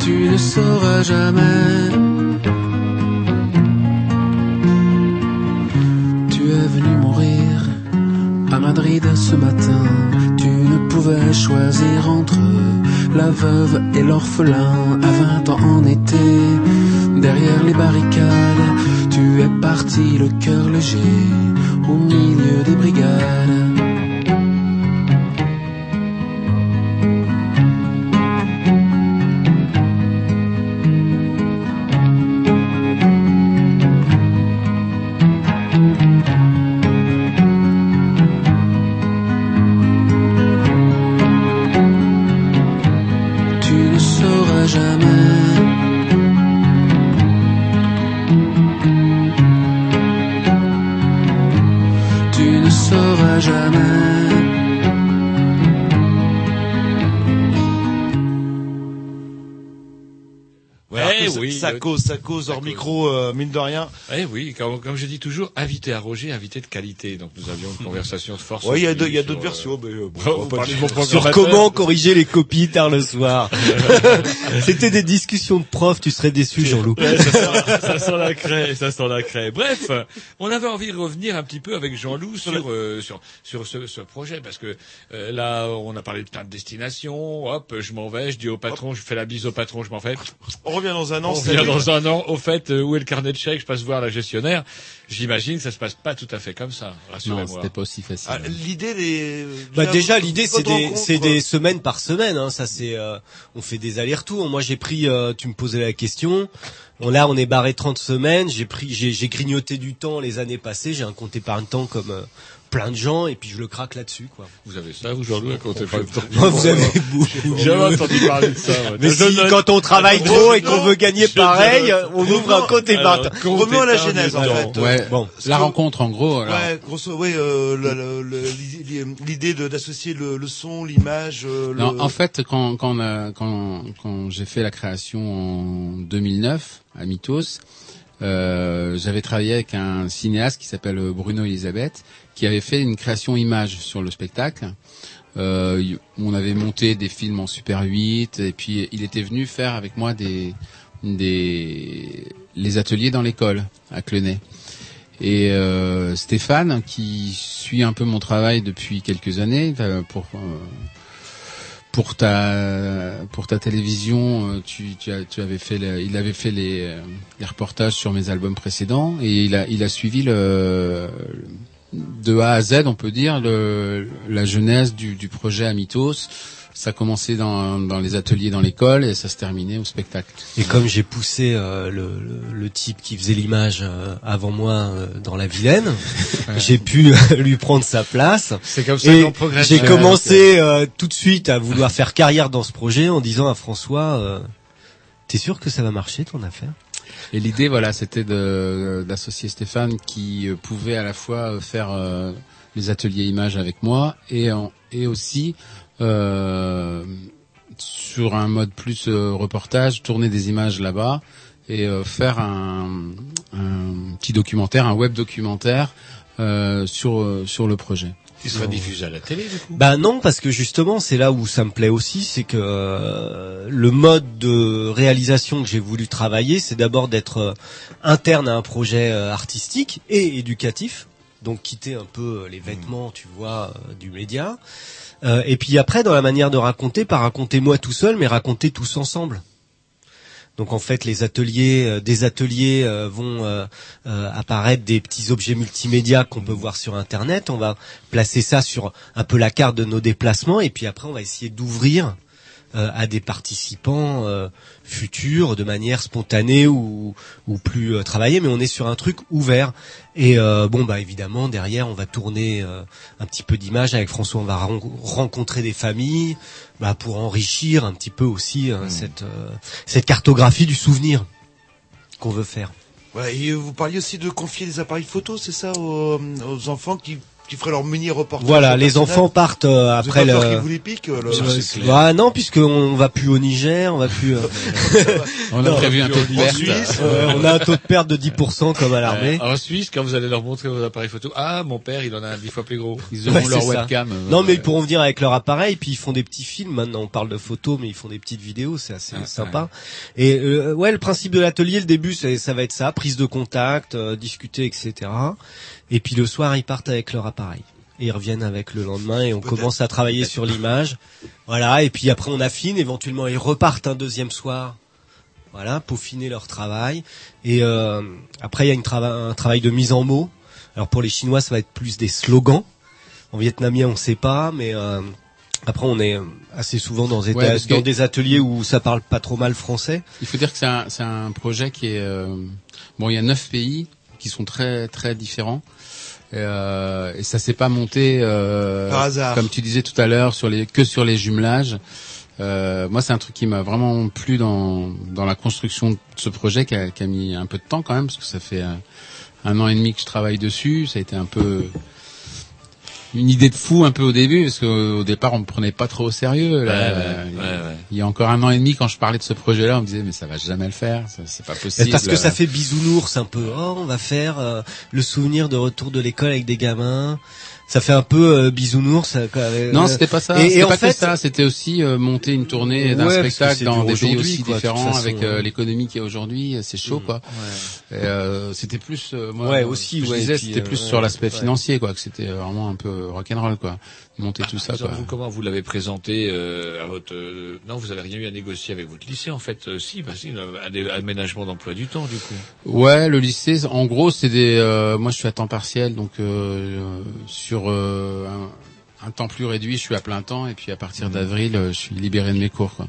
Tu ne sauras jamais. Madrid ce matin. Tu ne pouvais choisir entre la veuve et l'orphelin. À 20 ans en été, derrière les barricades, tu es parti le cœur léger au milieu des brigades. Ouais, alors Eh ça- oui, ça euh, cause, ça cause hors micro, euh, mine de rien. Eh oui, comme, comme je dis toujours, invité à Roger, invité de qualité. Donc nous avions une conversation de force. Ouais, il y a d'autres euh, versions, mais, euh, bon, on va pas. Sur comment corriger les copies tard le soir. C'était des discussions de profs, tu serais déçu Jean-Loup. Ouais, ça, sent, ça sent la craie, ça sent la craie. Bref, on avait envie de revenir un petit peu avec Jean-Loup sur euh, sur sur ce, ce projet parce que euh, là on a parlé de plein de destinations. Hop, je m'en vais, je dis au patron, je fais la bise au patron, je m'en vais. On revient dans un an. On revient dans un an. Au fait, euh, où est le carnet de chèques? Je passe voir la gestionnaire. J'imagine que ça se passe pas tout à fait comme ça. Non, Rassurez-moi. c'était pas aussi facile. Ah, l'idée, les. Bah déjà l'idée c'est des c'est des semaines par semaine hein, ça c'est euh, on fait des allers-retours. Moi j'ai pris euh, tu me posais la question. Bon, là on est barré 30 semaines, j'ai pris j'ai j'ai grignoté du temps les années passées, j'ai un compte épargne temps comme euh, plein de gens et puis je le craque là-dessus quoi. Vous avez ça, vous Jean-Louis, à compter par Moi, vous avez beaucoup. J'ai jamais entendu parler de ça. ouais. Mais Je si, quand on travaille trop et qu'on veut gagner pareil, on ouvre un compte épargne. Revenons à la genèse, en fait. Ouais. Bon. La rencontre, en gros. alors, Ouais, grosso, ouais, euh, l'idée- d'associer le, le son, l'image. euh, le... en fait, quand quand on a- quand, quand j'ai fait la création en 2009 à Mythos, euh, j'avais travaillé avec un cinéaste qui s'appelle Bruno Elisabeth, qui avait fait une création image sur le spectacle. Euh, on avait monté des films en Super 8 et puis il était venu faire avec moi des des les ateliers dans l'école à Clenay. Et euh, Stéphane, qui suit un peu mon travail depuis quelques années, euh, pour euh, pour ta pour ta télévision, euh, tu, tu, tu avais fait il avait fait les, les reportages sur mes albums précédents et il a il a suivi le de A à Z, on peut dire le, la genèse du, du projet Amitos. Ça commençait dans, dans les ateliers dans l'école et ça se terminait au spectacle. Et comme j'ai poussé euh, le, le, le type qui faisait l'image euh, avant moi euh, dans la Vilaine, j'ai pu euh, lui prendre sa place. C'est comme ça qu'on progresse. j'ai commencé euh, tout de suite à vouloir faire carrière dans ce projet en disant à François, euh, t'es sûr que ça va marcher ton affaire? Et l'idée, voilà, c'était d'associer Stéphane qui euh, pouvait à la fois euh, faire euh, les ateliers images avec moi et en- et aussi euh, sur un mode plus reportage, tourner des images là-bas et faire un, un petit documentaire, un web documentaire sur sur le projet. Il sera diffusé à la télé, du coup. Bah non, parce que justement, c'est là où ça me plaît aussi, c'est que euh, le mode de réalisation que j'ai voulu travailler, c'est d'abord d'être euh, interne à un projet euh, artistique et éducatif, donc quitter un peu euh, les vêtements, tu vois, du média. Euh, et puis après, dans la manière de raconter, pas raconter moi tout seul, mais raconter tous ensemble. Donc en fait, les ateliers, euh, des ateliers euh, vont euh, apparaître des petits objets multimédia qu'on peut voir sur Internet. On va placer ça sur un peu la carte de nos déplacements et puis après, on va essayer d'ouvrir à des participants futurs de manière spontanée ou, plus travaillée, mais on est sur un truc ouvert. Et bon, bah évidemment, derrière, on va tourner un petit peu d'images avec François. On va ren- rencontrer des familles bah, pour enrichir un petit peu aussi euh, cette euh, cette cartographie du souvenir qu'on veut faire. Ouais, et vous parliez aussi de confier des appareils photo, c'est ça, aux, aux enfants qui, qui feraient leur mini reportage. Voilà, les personnel enfants partent euh, après le. pas peur qu'ils vous les piquent, euh, le- Je- Bah non, puisque on va plus au Niger, on va plus. euh, On a non, prévu un taux de en perte. Suisse, euh, on a un taux de perte de 10% comme à l'armée. Euh, en Suisse, quand vous allez leur montrer vos appareils photo, ah, mon père, il en a un dix fois plus gros. Ils Ouais, auront leur ça. webcam. euh, Non, mais ils pourront venir avec leur appareil, puis ils font des petits films. Maintenant, on parle de photos, mais ils font des petites vidéos, c'est assez Ah, sympa. Et euh, ouais, le principe de l'atelier, le début, c'est- ça va être ça, prise de contact, euh, discuter, etc. Et puis le soir, ils partent avec leur appareil. Et ils reviennent avec le lendemain et on commence à travailler sur l'image. Voilà, et puis après on affine, éventuellement ils repartent un deuxième soir. Voilà, peaufiner leur travail. Et euh, après il y a une trava- un travail de mise en mots. Alors pour les Chinois, ça va être plus des slogans. En vietnamien, on sait pas, mais euh, après on est assez souvent dans, des- Ouais, dans que- des ateliers où ça parle pas trop mal français. Il faut dire que c'est un, un projet qui est euh, bon. Il y a neuf pays qui sont très très différents. Et, euh, et ça s'est pas monté euh, Par hasard. comme tu disais tout à l'heure sur les que sur les jumelages. Euh, moi, c'est un truc qui m'a vraiment plu dans dans la construction de ce projet qui a, qui a mis un peu de temps quand même parce que ça fait euh, un an et demi que je travaille dessus. Ça a été un peu une idée de fou un peu au début parce qu'au départ on me prenait pas trop au sérieux. Là, Ouais, ouais, ouais, ouais. Il y a encore un an et demi quand je parlais de ce projet-là, on me disait mais ça va jamais le faire, c'est pas possible. Parce que ça fait bisounours un peu. Oh, on va faire euh, le souvenir de retour de l'école avec des gamins. Ça fait un peu euh, bisounours. quoi, euh, Non, c'était pas ça. Et, en pas fait, que ça. C'était aussi euh, monter une tournée d'un Ouais, spectacle dans des pays aussi quoi, différents façon, avec euh, l'économie qu'il y a aujourd'hui. C'est chaud, quoi. Et, euh, c'était plus, euh, moi, Ouais, euh, aussi, je disais, c'était euh, plus sur l'aspect financier, quoi. Que c'était vraiment un peu rock'n'roll, quoi. Monter tout ça, vous, comment vous l'avez présenté euh, à votre euh, non vous avez rien eu à négocier avec votre lycée en fait euh, si bah si un dé- aménagement d'emploi du temps du coup Ouais, le lycée, en gros, c'est des. euh, moi, je suis à temps partiel, donc euh, sur euh, un, un temps plus réduit, je suis à plein temps, et puis à partir d'avril, euh, je suis libéré de mes cours. Quoi.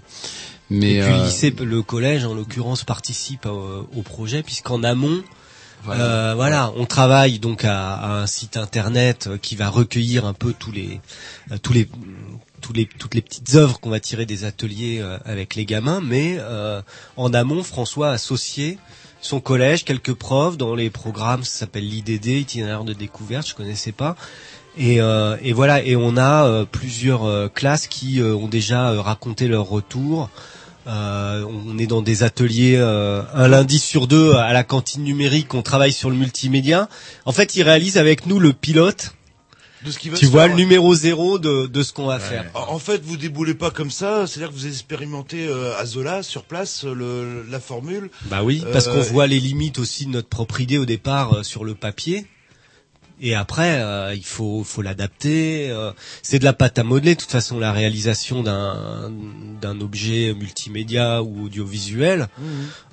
Mais et puis euh, le lycée, le collège en l'occurrence participe euh, au projet puisqu'en amont, Voilà. Euh, voilà, on travaille donc à, à un site internet euh, qui va recueillir un peu tous les euh, tous les tous les toutes les petites œuvres qu'on va tirer des ateliers euh, avec les gamins, mais euh, en amont, François a associé son collège, quelques profs dans les programmes, ça s'appelle l'IDD, itinéraire de découverte, je connaissais pas. Et, euh, et voilà, et on a plusieurs classes qui ont déjà raconté leur retour. Euh, on est dans des ateliers euh, un lundi sur deux à la cantine numérique. On travaille sur le multimédia. En fait, ils réalisent avec nous le pilote. De ce qui va tu se vois faire, le ouais. numéro zéro de, de ce qu'on va faire. En en fait, vous déboulez pas comme ça, c'est-à-dire que vous expérimentez euh, à Zola sur place le, la formule. Bah oui, parce Euh, qu'on voit les limites aussi de notre propre idée au départ euh, sur le papier. Et après, euh, il faut, faut l'adapter. euh, c'est de la pâte à modeler. De toute façon, la réalisation d'un d'un objet multimédia ou audiovisuel, Mhm.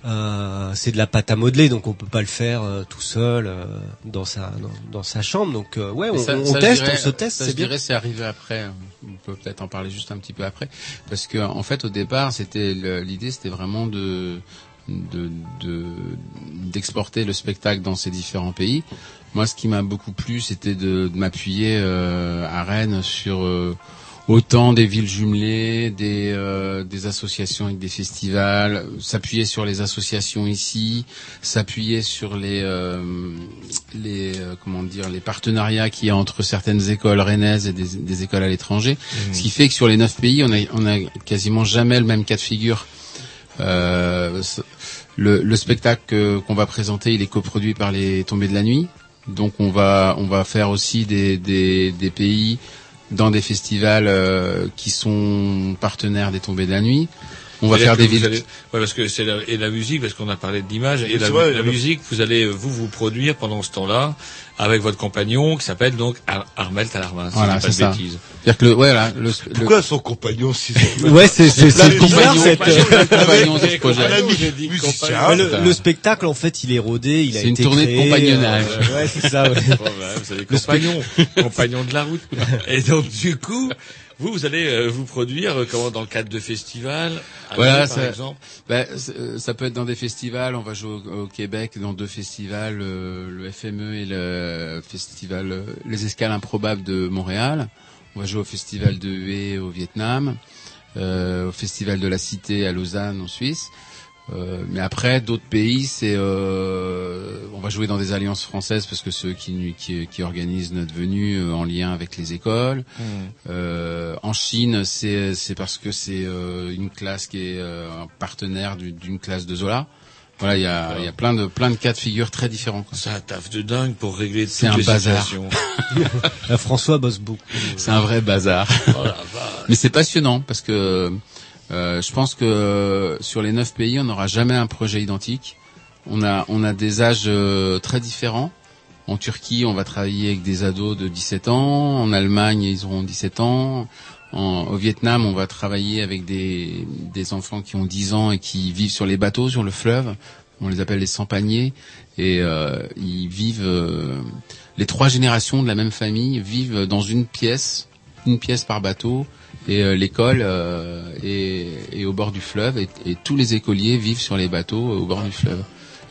euh, c'est de la pâte à modeler. Donc, on peut pas le faire euh, tout seul euh, dans sa dans, dans sa chambre. Donc, euh, ouais, on, Mais ça- on ça, je teste, dirais- on se teste. ça, C'est je bien. dirais, c'est arrivé après. On peut peut-être en parler juste un petit peu après, parce que en fait, au départ, c'était le- l'idée, c'était vraiment de de de- d'exporter le spectacle dans ces différents pays. Moi, ce qui m'a beaucoup plu, c'était de, de m'appuyer euh, à Rennes sur euh, autant des villes jumelées, des, euh, des associations avec des festivals, s'appuyer sur les associations ici, s'appuyer sur les euh, les euh, comment dire les partenariats qu'il y a entre certaines écoles rennaises et des, des écoles à l'étranger, ce qui fait que sur les neuf pays, on a on a quasiment jamais le même cas de figure. Euh, le, le spectacle qu'on va présenter, il est coproduit par les Tombées de la Nuit. Donc on va on va faire aussi des des, pays dans des festivals euh, qui sont partenaires des Tombées de la Nuit. On va faire des villes. allez- ouais, parce que c'est la, et la musique, parce qu'on a parlé d'image et C'est la, vrai, la le- musique, vous allez euh, vous vous produire pendant ce temps-là avec votre compagnon qui s'appelle donc Ar Armel Talarmin. Si Voilà, c'est de ça. C'est-à-dire que le, ouais, là, le, le- Pourquoi son compagnon si Ouais, c'est c'est c'est Le compagnon, cette. le compagnon de ce projet. Le, le spectacle en fait il est rodé, il a C'est une été tournée de compagnonnage. euh, ouais c'est ça. Ouais. Bon, bah, compagnon, compagnon de la route. Et donc du coup, vous vous allez euh, vous produire euh, comment dans le cadre de festivals, Voilà, par exemple. Ben, euh, ça peut être dans des festivals. On va jouer au, au Québec dans deux festivals, euh, le FME et le festival euh, Les Escales Improbables de Montréal. On va jouer au festival de Hue au Vietnam, euh, au festival de la Cité à Lausanne en Suisse. Euh, mais après, d'autres pays, c'est euh, on va jouer dans des alliances françaises parce que ceux qui, qui, qui organisent notre venue euh, en lien avec les écoles. Euh, en Chine, c'est c'est parce que c'est euh, une classe qui est euh, un partenaire du- d'une classe de Zola. Voilà, il y a, il y a plein de plein de cas de figure très différents. quoi. C'est un taf de dingue pour régler C'est toutes un les bazar. situations. François bosse beaucoup. C'est un vrai bazar. Oh. Mais c'est passionnant parce que euh, je pense que sur les neuf pays, on n'aura jamais un projet identique. On a on a des âges euh, très différents. En Turquie, on va travailler avec des ados de 17 ans. En Allemagne, ils auront 17 ans. En- au Vietnam, on va travailler avec des, des enfants qui ont 10 ans et qui vivent sur les bateaux, sur le fleuve. On les appelle les sans-paniers. Et euh, ils vivent... euh, les trois générations de la même famille vivent dans une pièce, une pièce par bateau. Et euh, l'école euh, est, est au bord du fleuve. Et, et tous les écoliers vivent sur les bateaux euh, au bord du fleuve.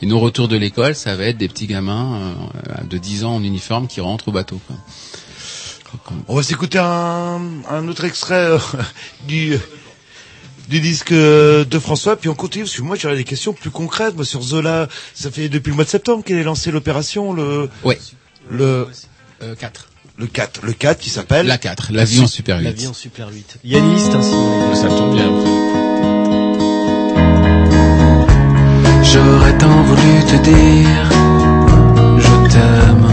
Et nos retours de l'école, ça va être des petits gamins euh, de 10 ans en uniforme qui rentrent au bateau. Quoi. On va s'écouter un, un autre extrait euh, du du disque de François, puis on continue, parce que moi j'aurais des questions plus concrètes, moi sur Zola, ça fait depuis le mois de septembre qu'elle est lancée l'opération, le... Ouais. Le... Euh, 4. Le 4, le 4 qui s'appelle... La 4, la vie en Super 8. La vie en Super 8. Yannis, c'est ainsi. Ça tombe bien. J'aurais tant voulu te dire je t'aime.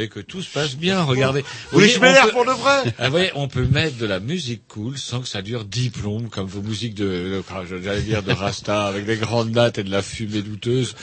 Mais que tout se passe bien, regardez. Oui, je m'énerve on peut- pour de vrai. Ah, vous voyez, on peut mettre de la musique cool sans que ça dure dix plombes, comme vos musiques de, de- j'allais dire de Rasta, avec des grandes nattes et de la fumée douteuse.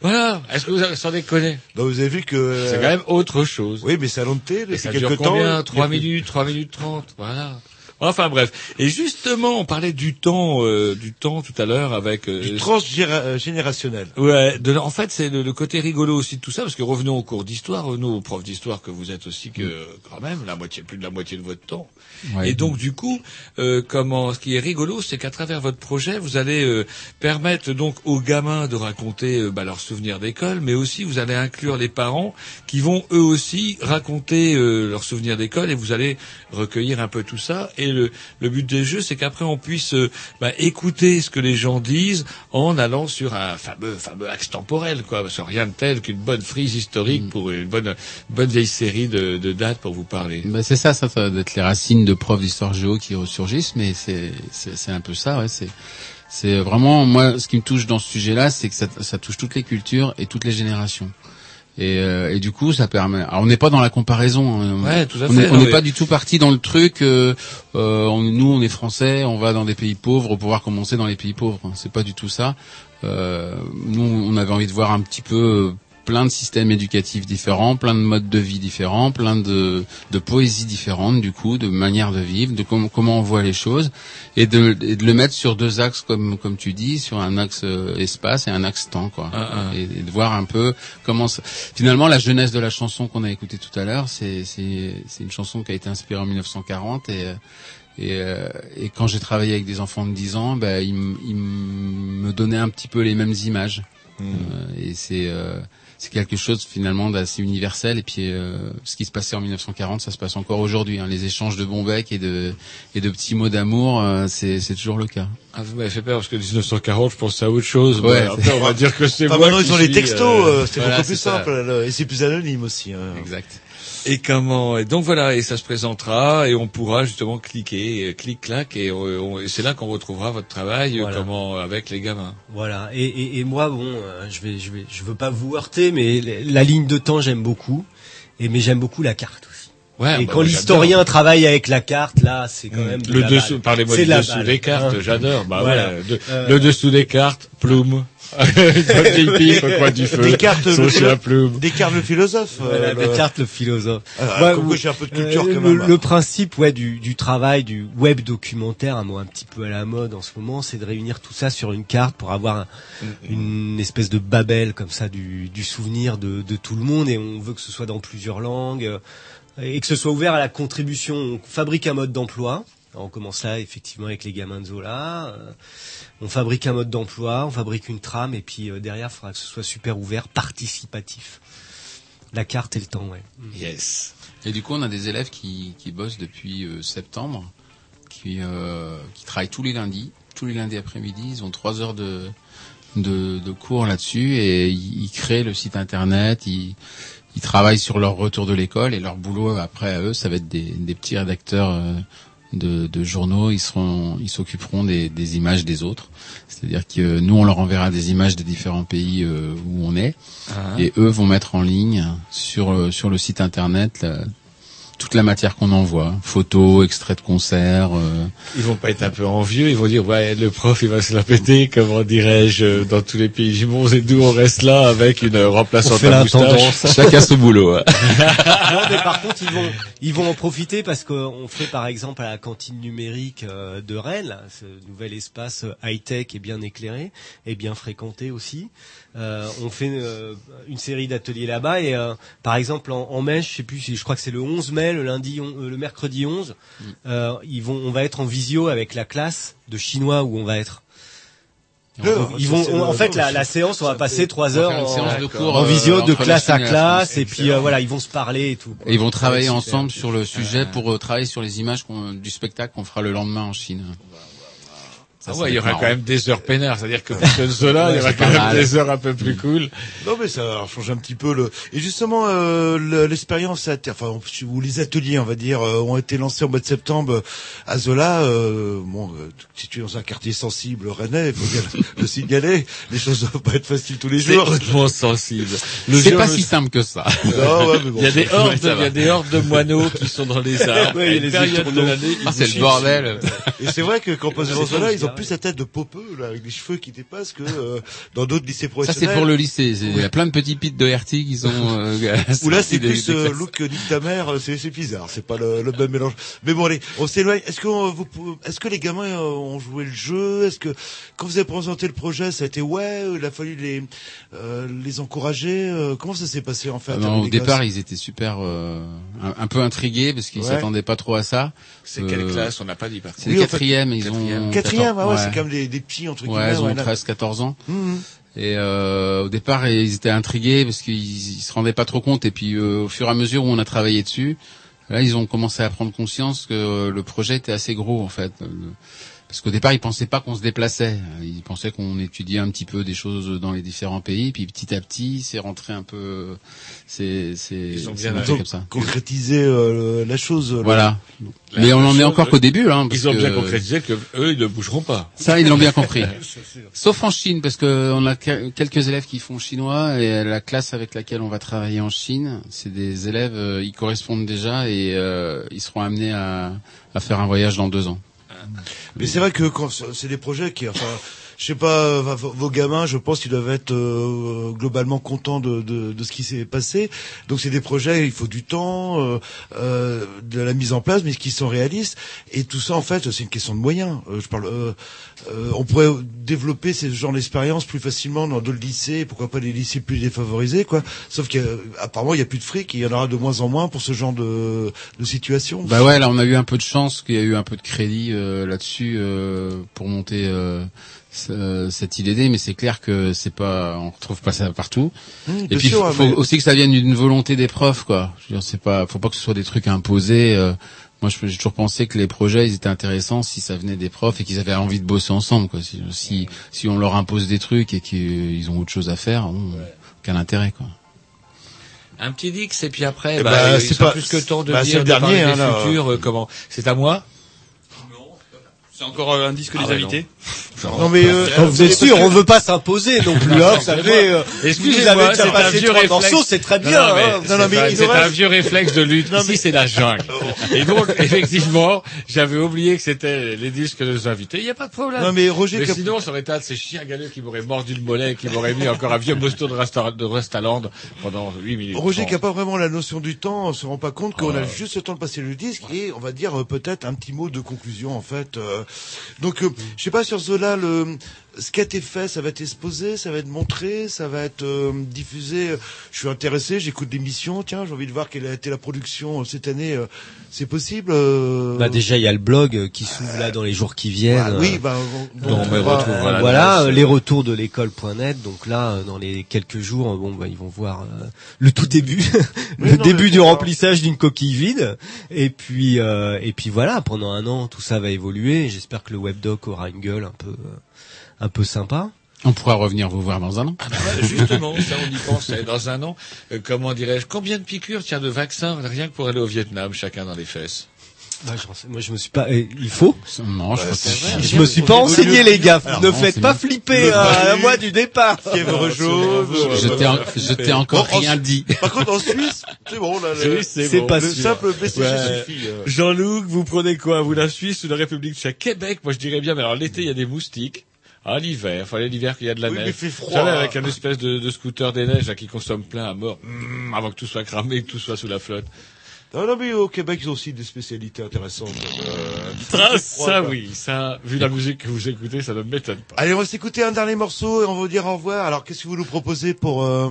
Voilà. Est-ce que vous avez, sans déconner? Bah, vous avez vu que... euh, C'est quand même autre chose. Oui, mais c'est long de thé, ça quelques dure temps. combien? y a- minutes, trois minutes trente, voilà. Enfin bref. Et justement, on parlait du temps, euh, du temps tout à l'heure avec euh, Du transgénérationnel. Ouais, de, en fait, c'est le, le côté rigolo aussi de tout ça, parce que revenons au cours d'histoire, revenons aux profs d'histoire que vous êtes aussi, que quand même la moitié, plus de la moitié de votre temps. Ouais. Et donc du coup, euh, comment, ce qui est rigolo, c'est qu'à travers votre projet, vous allez euh, permettre donc aux gamins de raconter euh, bah, leurs souvenirs d'école, mais aussi vous allez inclure les parents qui vont eux aussi raconter euh, leurs souvenirs d'école, et vous allez recueillir un peu tout ça. Et le, le but des jeux, c'est qu'après on puisse euh, bah, écouter ce que les gens disent en allant sur un fameux fameux axe temporel, quoi. Parce que rien de tel qu'une bonne frise historique pour une bonne bonne vieille série de, de dates pour vous parler. Bah, c'est ça, ça, ça doit être les racines de profs d'histoire géo qui ressurgissent, mais c'est c'est c'est un peu ça, ouais. C'est c'est vraiment moi ce qui me touche dans ce sujet-là, c'est que ça, ça touche toutes les cultures et toutes les générations. Et, euh, et du coup, ça permet. Alors, on n'est pas dans la comparaison. hein. Ouais, tout à on fait, n'est pas du tout parti dans le truc. euh, euh, on- nous, on est français, on va dans des pays pauvres pour pouvoir commencer dans les pays pauvres. C'est pas du tout ça. Euh, nous, on avait envie de voir un petit peu euh, plein de systèmes éducatifs différents, plein de modes de vie différents, plein de, de poésies différentes du coup, de manières de vivre, de com- comment on voit les choses, et de, et de le mettre sur deux axes comme comme tu dis, sur un axe euh, espace et un axe temps quoi, Ah, ah. Et, et de voir un peu comment ça- finalement la jeunesse de la chanson qu'on a écoutée tout à l'heure, c'est c'est c'est une chanson qui a été inspirée en 1940 et euh, et, euh, et quand j'ai travaillé avec des enfants de 10 ans, bah, ils, ils me donnaient un petit peu les mêmes images. Hmm. Euh, et c'est euh, c'est quelque chose finalement d'assez universel. Et puis euh, ce qui se passait en 1940, ça se passe encore aujourd'hui. hein. Les échanges de bons becs et de et de petits mots d'amour, euh, c'est c'est toujours le cas. Ah, vous m'avez fait peur parce que 1940, je pense à autre chose. Ouais, après, on va dire que c'est Enfin, moi maintenant, ils ont les textos, euh, euh, c'est voilà, beaucoup plus ça. simple, là, et c'est plus anonyme aussi. hein. Exact. Et comment Et donc voilà, et ça se présentera et on pourra justement cliquer, euh, clic clac, et, euh, et c'est là qu'on retrouvera votre travail, euh, Voilà. comment avec les gamins. Voilà. Et, et, et moi, bon, je vais, je vais, je veux pas vous heurter, mais la ligne de temps j'aime beaucoup, et mais j'aime beaucoup la carte aussi. Ouais, et bah, quand l'historien travaille avec la carte, là, c'est quand même de Le la dessous, parlez-moi du de dessous balle, des cartes, hein. j'adore. Bah Voilà. ouais, de- Euh, le dessous des cartes, plume. John Pipe au coin du feu. Des cartes, son le, plume. philosophe. euh, Voilà, le- Descartes le philosophe. Ouais, comme ou- quoi j'ai un peu de culture euh, quand le, même. le principe ouais du, du travail du web documentaire, un mot un petit peu à la mode en ce moment, c'est de réunir tout ça sur une carte pour avoir un- une espèce de babel comme ça du, du souvenir de, de tout le monde et on veut que ce soit dans plusieurs langues euh, et que ce soit ouvert à la contribution. On fabrique un mode d'emploi. On commence là effectivement avec les gamins de Zola. On fabrique un mode d'emploi, on fabrique une trame et puis euh, derrière il faudra que ce soit super ouvert, participatif. La carte et le temps, ouais. Yes. Et du coup, on a des élèves qui, qui bossent depuis euh, septembre, qui, euh, qui travaillent tous les lundis, tous les lundis après-midi. Ils ont trois heures de, de, de cours là-dessus et ils, ils créent le site internet. Ils, ils travaillent sur leur retour de l'école et leur boulot après à eux, ça va être des, des petits rédacteurs euh, de, de journaux. Ils seront, ils s'occuperont des, des images des autres. C'est-à-dire que nous, on leur enverra des images des différents pays euh, où on est Ah. et eux vont mettre en ligne sur euh, sur le site internet la- toute la matière qu'on envoie, photos, extraits de concerts. euh, Ils vont pas être un peu envieux, ils vont dire ouais le prof il va se la péter, comment dirais-je, euh, dans tous les pays du monde et nous on reste là avec une remplaçante à moustache. Chacun son boulot. hein. non, mais par contre, ils vont, ils vont en profiter parce qu'on fait par exemple à la cantine numérique euh, de Rennes, là, ce nouvel espace high-tech et bien éclairé et bien fréquenté aussi. Euh, on fait euh, une série d'ateliers là-bas et euh, par exemple en, en mai, je sais plus, si- je crois que c'est le 11 mai, le lundi, on- euh, le mercredi 11, euh, ils vont, on va être en visio avec la classe de chinois où on va être. Ils vont, on- en fait, la, la séance, on va passer trois heures en, séance de cours, en euh, visio de entre la classe à classe, et puis euh, voilà, ils vont se parler et tout. Et ils vont travailler ensemble sur le sujet pour euh, travailler sur les images qu'on- du spectacle qu'on fera le lendemain en Chine. Ça, Ah ouais, il y aura marrant. quand même des heures peinards, c'est-à-dire que pour Zola, il y aura quand même mal. des heures un peu plus cool. Non mais ça va changer un petit peu le et justement euh, le- l'expérience à terre, enfin ou les ateliers on va dire euh, ont été lancés au mois de septembre euh, à Zola euh, bon euh, situé dans un quartier sensible rennais il faut bien le, le signaler les choses doivent pas être faciles tous les C'est jours hautement sensible. C'est pas si simple que ça. Non, ouais, mais bon, il y a des hordes, il y a des hordes de moineaux qui sont dans les arbres. Ouais, il y a À une les période de étourneaux. l'année, ils Ah, c'est le bordel. et c'est vrai que quand on passe devant Zola ils ont plus la tête de popeux là avec les cheveux qui dépassent que euh, dans d'autres lycées Ça professionnels c'est pour le lycée. Il y a plein de petits pits de RT qui sont. euh, Ou là, c'est des- plus des euh, classes. look nique ta mère, euh, c'est c'est bizarre, c'est pas le, le même mélange. Mais bon, allez, on s'éloigne. Est-ce que vous, est-ce que les gamins euh, ont joué le jeu? Est-ce que quand vous avez présenté le projet, ça a été ouais Il a fallu les euh, les encourager. comment ça s'est passé en fait Ah non, au départ, ils étaient super, euh, un, un peu intrigués parce qu'ils Ouais. s'attendaient pas trop à ça. C'est quelle classe? On n'a pas dit par C'est contre. Oui, quatrièmes, ils quatrième. ont Quatrième, ouais, 14 c'est même des, des petits entre guillemets. Ouais, ils ont ouais, là. 13-14 ans. Mhm. Et euh, au départ, ils étaient intrigués parce qu'ils ils se rendaient pas trop compte. Et puis, euh, au fur et à mesure où on a travaillé dessus, là, ils ont commencé à prendre conscience que euh, le projet était assez gros en fait. Euh, Parce qu'au départ, ils pensaient pas qu'on se déplaçait. Ils pensaient qu'on étudiait un petit peu des choses dans les différents pays. Puis petit à petit, c'est rentré un peu. C'est c'est. Comme ça. concrétisé euh, la chose. le- Voilà. La- Mais on en est encore qu'au début, hein, parce Ils ont bien que- concrétisé que eux, ils ne bougeront pas. Ça, ils l'ont bien compris. Sauf en Chine, parce que on a que- quelques élèves qui font chinois et la classe avec laquelle on va travailler en Chine, c'est des élèves, euh, ils correspondent déjà et euh, ils seront amenés à, à faire un voyage dans deux ans. Mais c'est vrai que quand c'est des projets qui, enfin, je sais pas, euh, vos gamins, je pense qu'ils doivent être euh, globalement contents de, de, de ce qui s'est passé. Donc c'est des projets, il faut du temps, euh, euh, de la mise en place, mais qui sont réalistes. Et tout ça, en fait, c'est une question de moyens. Euh, je parle, on pourrait développer ce genre d'expérience plus facilement dans d'autres lycées, pourquoi pas les lycées plus défavorisés, quoi. Sauf qu'apparemment, il y a plus de fric, et il y en aura de moins en moins pour ce genre de, de situation. Bah ouais, là on a eu un peu de chance qu'il y a eu un peu de crédit euh, là-dessus euh, pour monter euh, cette idée, mais c'est clair que c'est pas, on retrouve pas ça partout. Mmh, Et puis sûr, faut, ouais, mais- aussi que ça vienne d'une volonté des profs, quoi. Je veux dire, c'est pas, faut pas que ce soit des trucs imposés. euh. moi, je- j'ai toujours pensé que les projets, ils étaient intéressants si ça venait des profs et qu'ils avaient envie de bosser ensemble, quoi. Si, si, si on leur impose des trucs et qu'ils ont autre chose à faire, bon, quel intérêt, quoi. Un petit dix et puis après, Eh bah, il c'est pas- plus que temps de bah, dire le de parler dernier, des hein, là. futurs. euh, comment C'est à moi C'est encore euh, un disque Ah des ouais, invités. Non mais euh, Oh, vous êtes sûr, on veut pas s'imposer non plus. Hein, vous savez, euh, vous avez déjà c'est un passé vieux trois morceaux, c'est très Non, bien. non, mais hein. c'est pas- il c'est nous un vieux réflexe de lutte. Ici, c'est la jungle. Et donc, effectivement, j'avais oublié que c'était les disques de nos invités. Il n'y a pas de problème. Non, mais Roger sinon, ça aurait été un de ces chiens galeux qui m'auraient mordu le mollet et qui m'auraient mis encore un vieux mosto de, resta de Restaland pendant 8 minutes. Roger 30. qui a pas vraiment la notion du temps, on se rend pas compte qu'on a juste le temps de passer le disque et on va dire euh, peut-être un petit mot de conclusion en fait. euh. Donc euh, je sais pas sur Zola le ce qui a été fait, ça va être exposé, ça va être montré, ça va être euh, diffusé. Je suis intéressé, j'écoute l'émission. Tiens, j'ai envie de voir quelle a été la production cette année. euh. C'est possible euh, Bah déjà il y a le blog euh, qui s'ouvre là dans les jours qui viennent. Bah, oui, bah, on- on euh, retrouvera, voilà, les retours de l'école.net. Donc là, dans les quelques jours, bon bah ils vont voir le tout début, le non, début du remplissage d'une coquille vide. Et puis euh, et puis voilà, pendant un an tout ça va évoluer. J'espère que le webdoc aura une gueule un peu euh, un peu sympa. On pourra revenir vous voir dans un an. Ouais, justement, ça on y pensait. Dans un an, euh, comment dirais-je, combien de piqûres, tiens, de vaccins, rien que pour aller au Vietnam, chacun dans les fesses? Bah, sais- moi je me suis pas. eh, il faut? Non, je crois que Je me suis pas enseigné les gars. Alors ne non, faites pas bien. flipper euh, à Balu, moi du départ. Fièvre jaune. Je t'ai en- je t'ai encore Bon, en- rien dit. Par contre, en Suisse, c'est bon, là, c'est bon. pas le sûr. simple BCG Ouais. suffit. euh. Jean-Luc, vous prenez quoi? Vous la Suisse ou la République tchèque? Québec, moi je dirais bien, mais alors l'été il y a des moustiques. Ah l'hiver, enfin l'hiver qu'il y a de la Oui, mais neige. il fait froid. Savez, avec un espèce de, de scooter des neiges là, qui consomme plein à mort, mm, avant que tout soit cramé, que tout soit sous la flotte. Non, non, mais au Québec, ils ont aussi des spécialités intéressantes. Euh, Ça, froid, ça quoi. oui, ça, vu la musique que vous écoutez, ça ne m'étonne pas. Allez, on va s'écouter un dernier morceau et on va vous dire au revoir. Alors, qu'est-ce que vous nous proposez pour euh,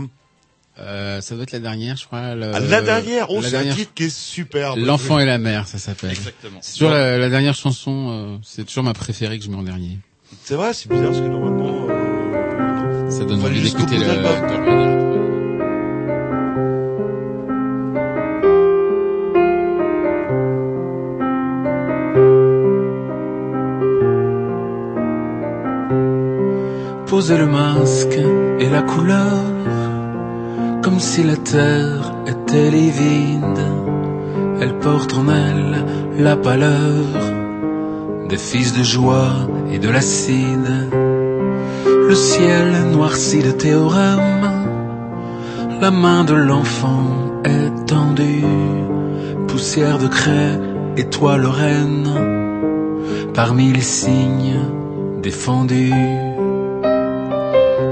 Euh, ça doit être la dernière, je crois. le- ah, la dernière Oh, la c'est un dernière. titre qui est superbe. L'enfant et la mère, ça s'appelle. Exactement. C'est toujours la, la dernière chanson, euh, c'est toujours ma préférée que je mets en dernier. C'est vrai, c'est bizarre parce que normalement. euh, Ça donne envie d'écouter le. Poser le masque et la couleur, comme si la terre était livide. Elle porte en elle la pâleur des fils de joie et de l'acide. Le ciel noirci de théorèmes, la main de l'enfant est tendue, poussière de craie, étoile reine, parmi les signes défendus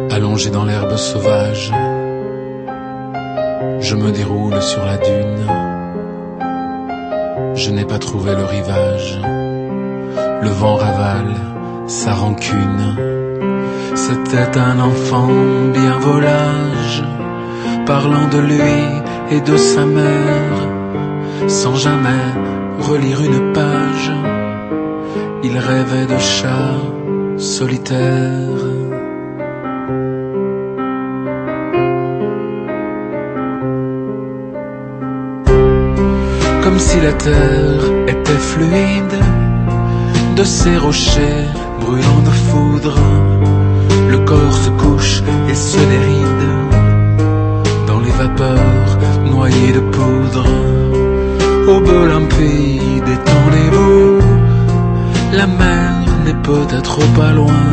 allongé dans l'herbe sauvage. Je me déroule sur la dune. Je n'ai pas trouvé le rivage. Le vent ravale sa rancune. C'était un enfant bien volage, parlant de lui et de sa mère, sans jamais relire une page. Il rêvait de chats solitaires. comme si la terre était fluide, de ces rochers brûlants de foudre, le corps se couche et se déride, dans les vapeurs noyées de poudre, aube limpide, détendez-vous, la mer n'est peut-être pas loin,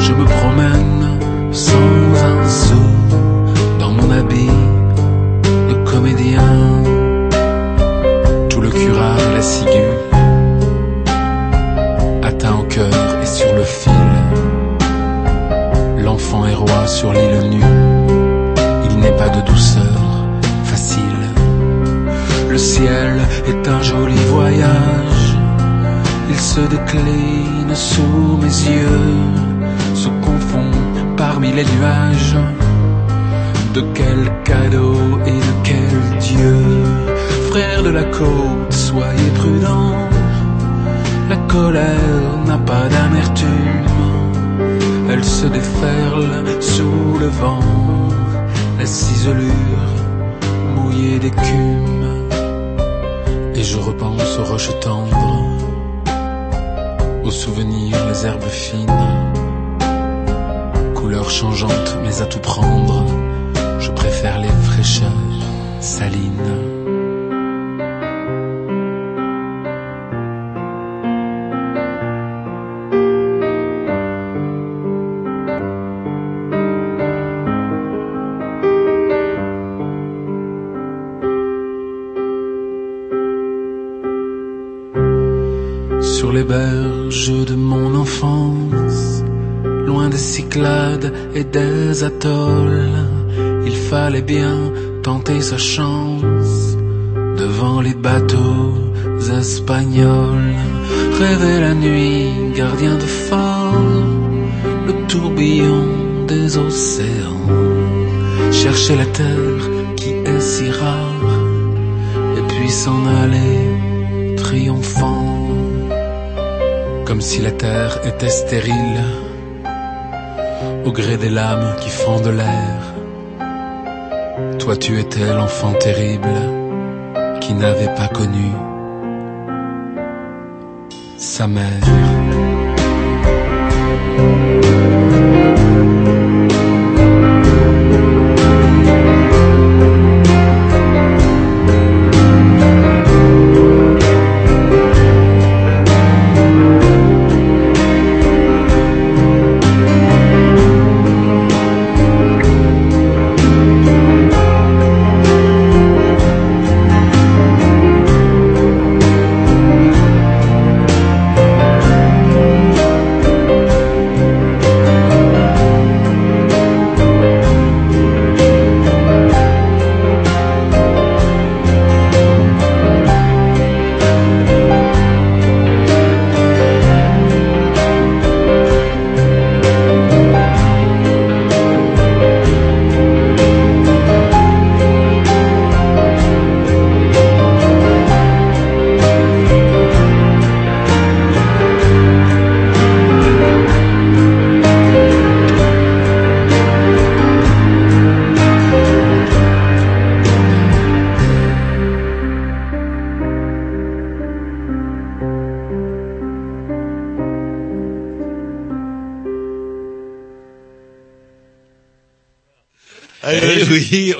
je me promène sans un sou dans mon habit de comédien. Tout le curat et la ciguë, L'enfant est roi sur l'île nue, il n'est pas de douceur facile. Le ciel est un joli voyage, il se décline sous mes yeux, se confond parmi les nuages. De quel cadeau et de quel Dieu Frères de la côte, soyez prudents La colère n'a pas d'amertume Se déferle sous le vent La ciselure mouillée d'écume Et je repense aux roches tendres Aux souvenirs, les herbes fines Couleurs changeantes mais à tout prendre je préfère les fraîcheurs salines. Il fallait bien tenter sa chance devant les bateaux espagnols. Rêver la nuit, gardien de phare, le tourbillon des océans. Chercher la terre qui est si rare, et puis s'en aller triomphant. Comme si la terre était stérile, au gré des lames qui de l'air. Toi tu étais l'enfant terrible qui n'avait pas connu sa mère.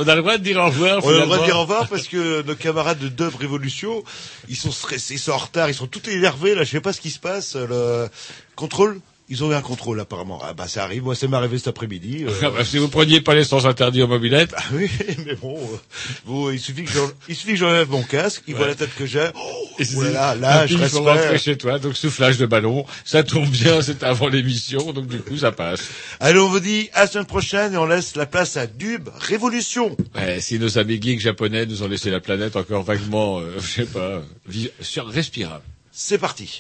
On a le droit de dire au revoir. On a le droit de dire au revoir parce que nos camarades de Dub Révolution, ils sont stressés, ils sont en retard, ils sont tout énervés là. Je sais pas ce qui se passe. Le contrôle, ils ont eu un contrôle apparemment. Ah bah ça arrive. Moi, ça m'est arrivé cet après-midi. euh. Ah bah, si vous preniez pas les sens interdits aux mobilettes. Ah oui, mais bon, euh, bon, il suffit que j'en- il suffit que j'enlève mon casque, il voit la tête que j'ai. Oh, oh là là, je reste rentrer chez toi, donc soufflage de ballon. Ça tombe bien, c'est avant l'émission, donc du coup ça passe. Allez, on vous dit à la semaine prochaine et on laisse la place à Révolution. Ouais, si nos amis geeks japonais nous ont laissé la planète encore vaguement, euh, je sais pas, sur respirable. C'est parti.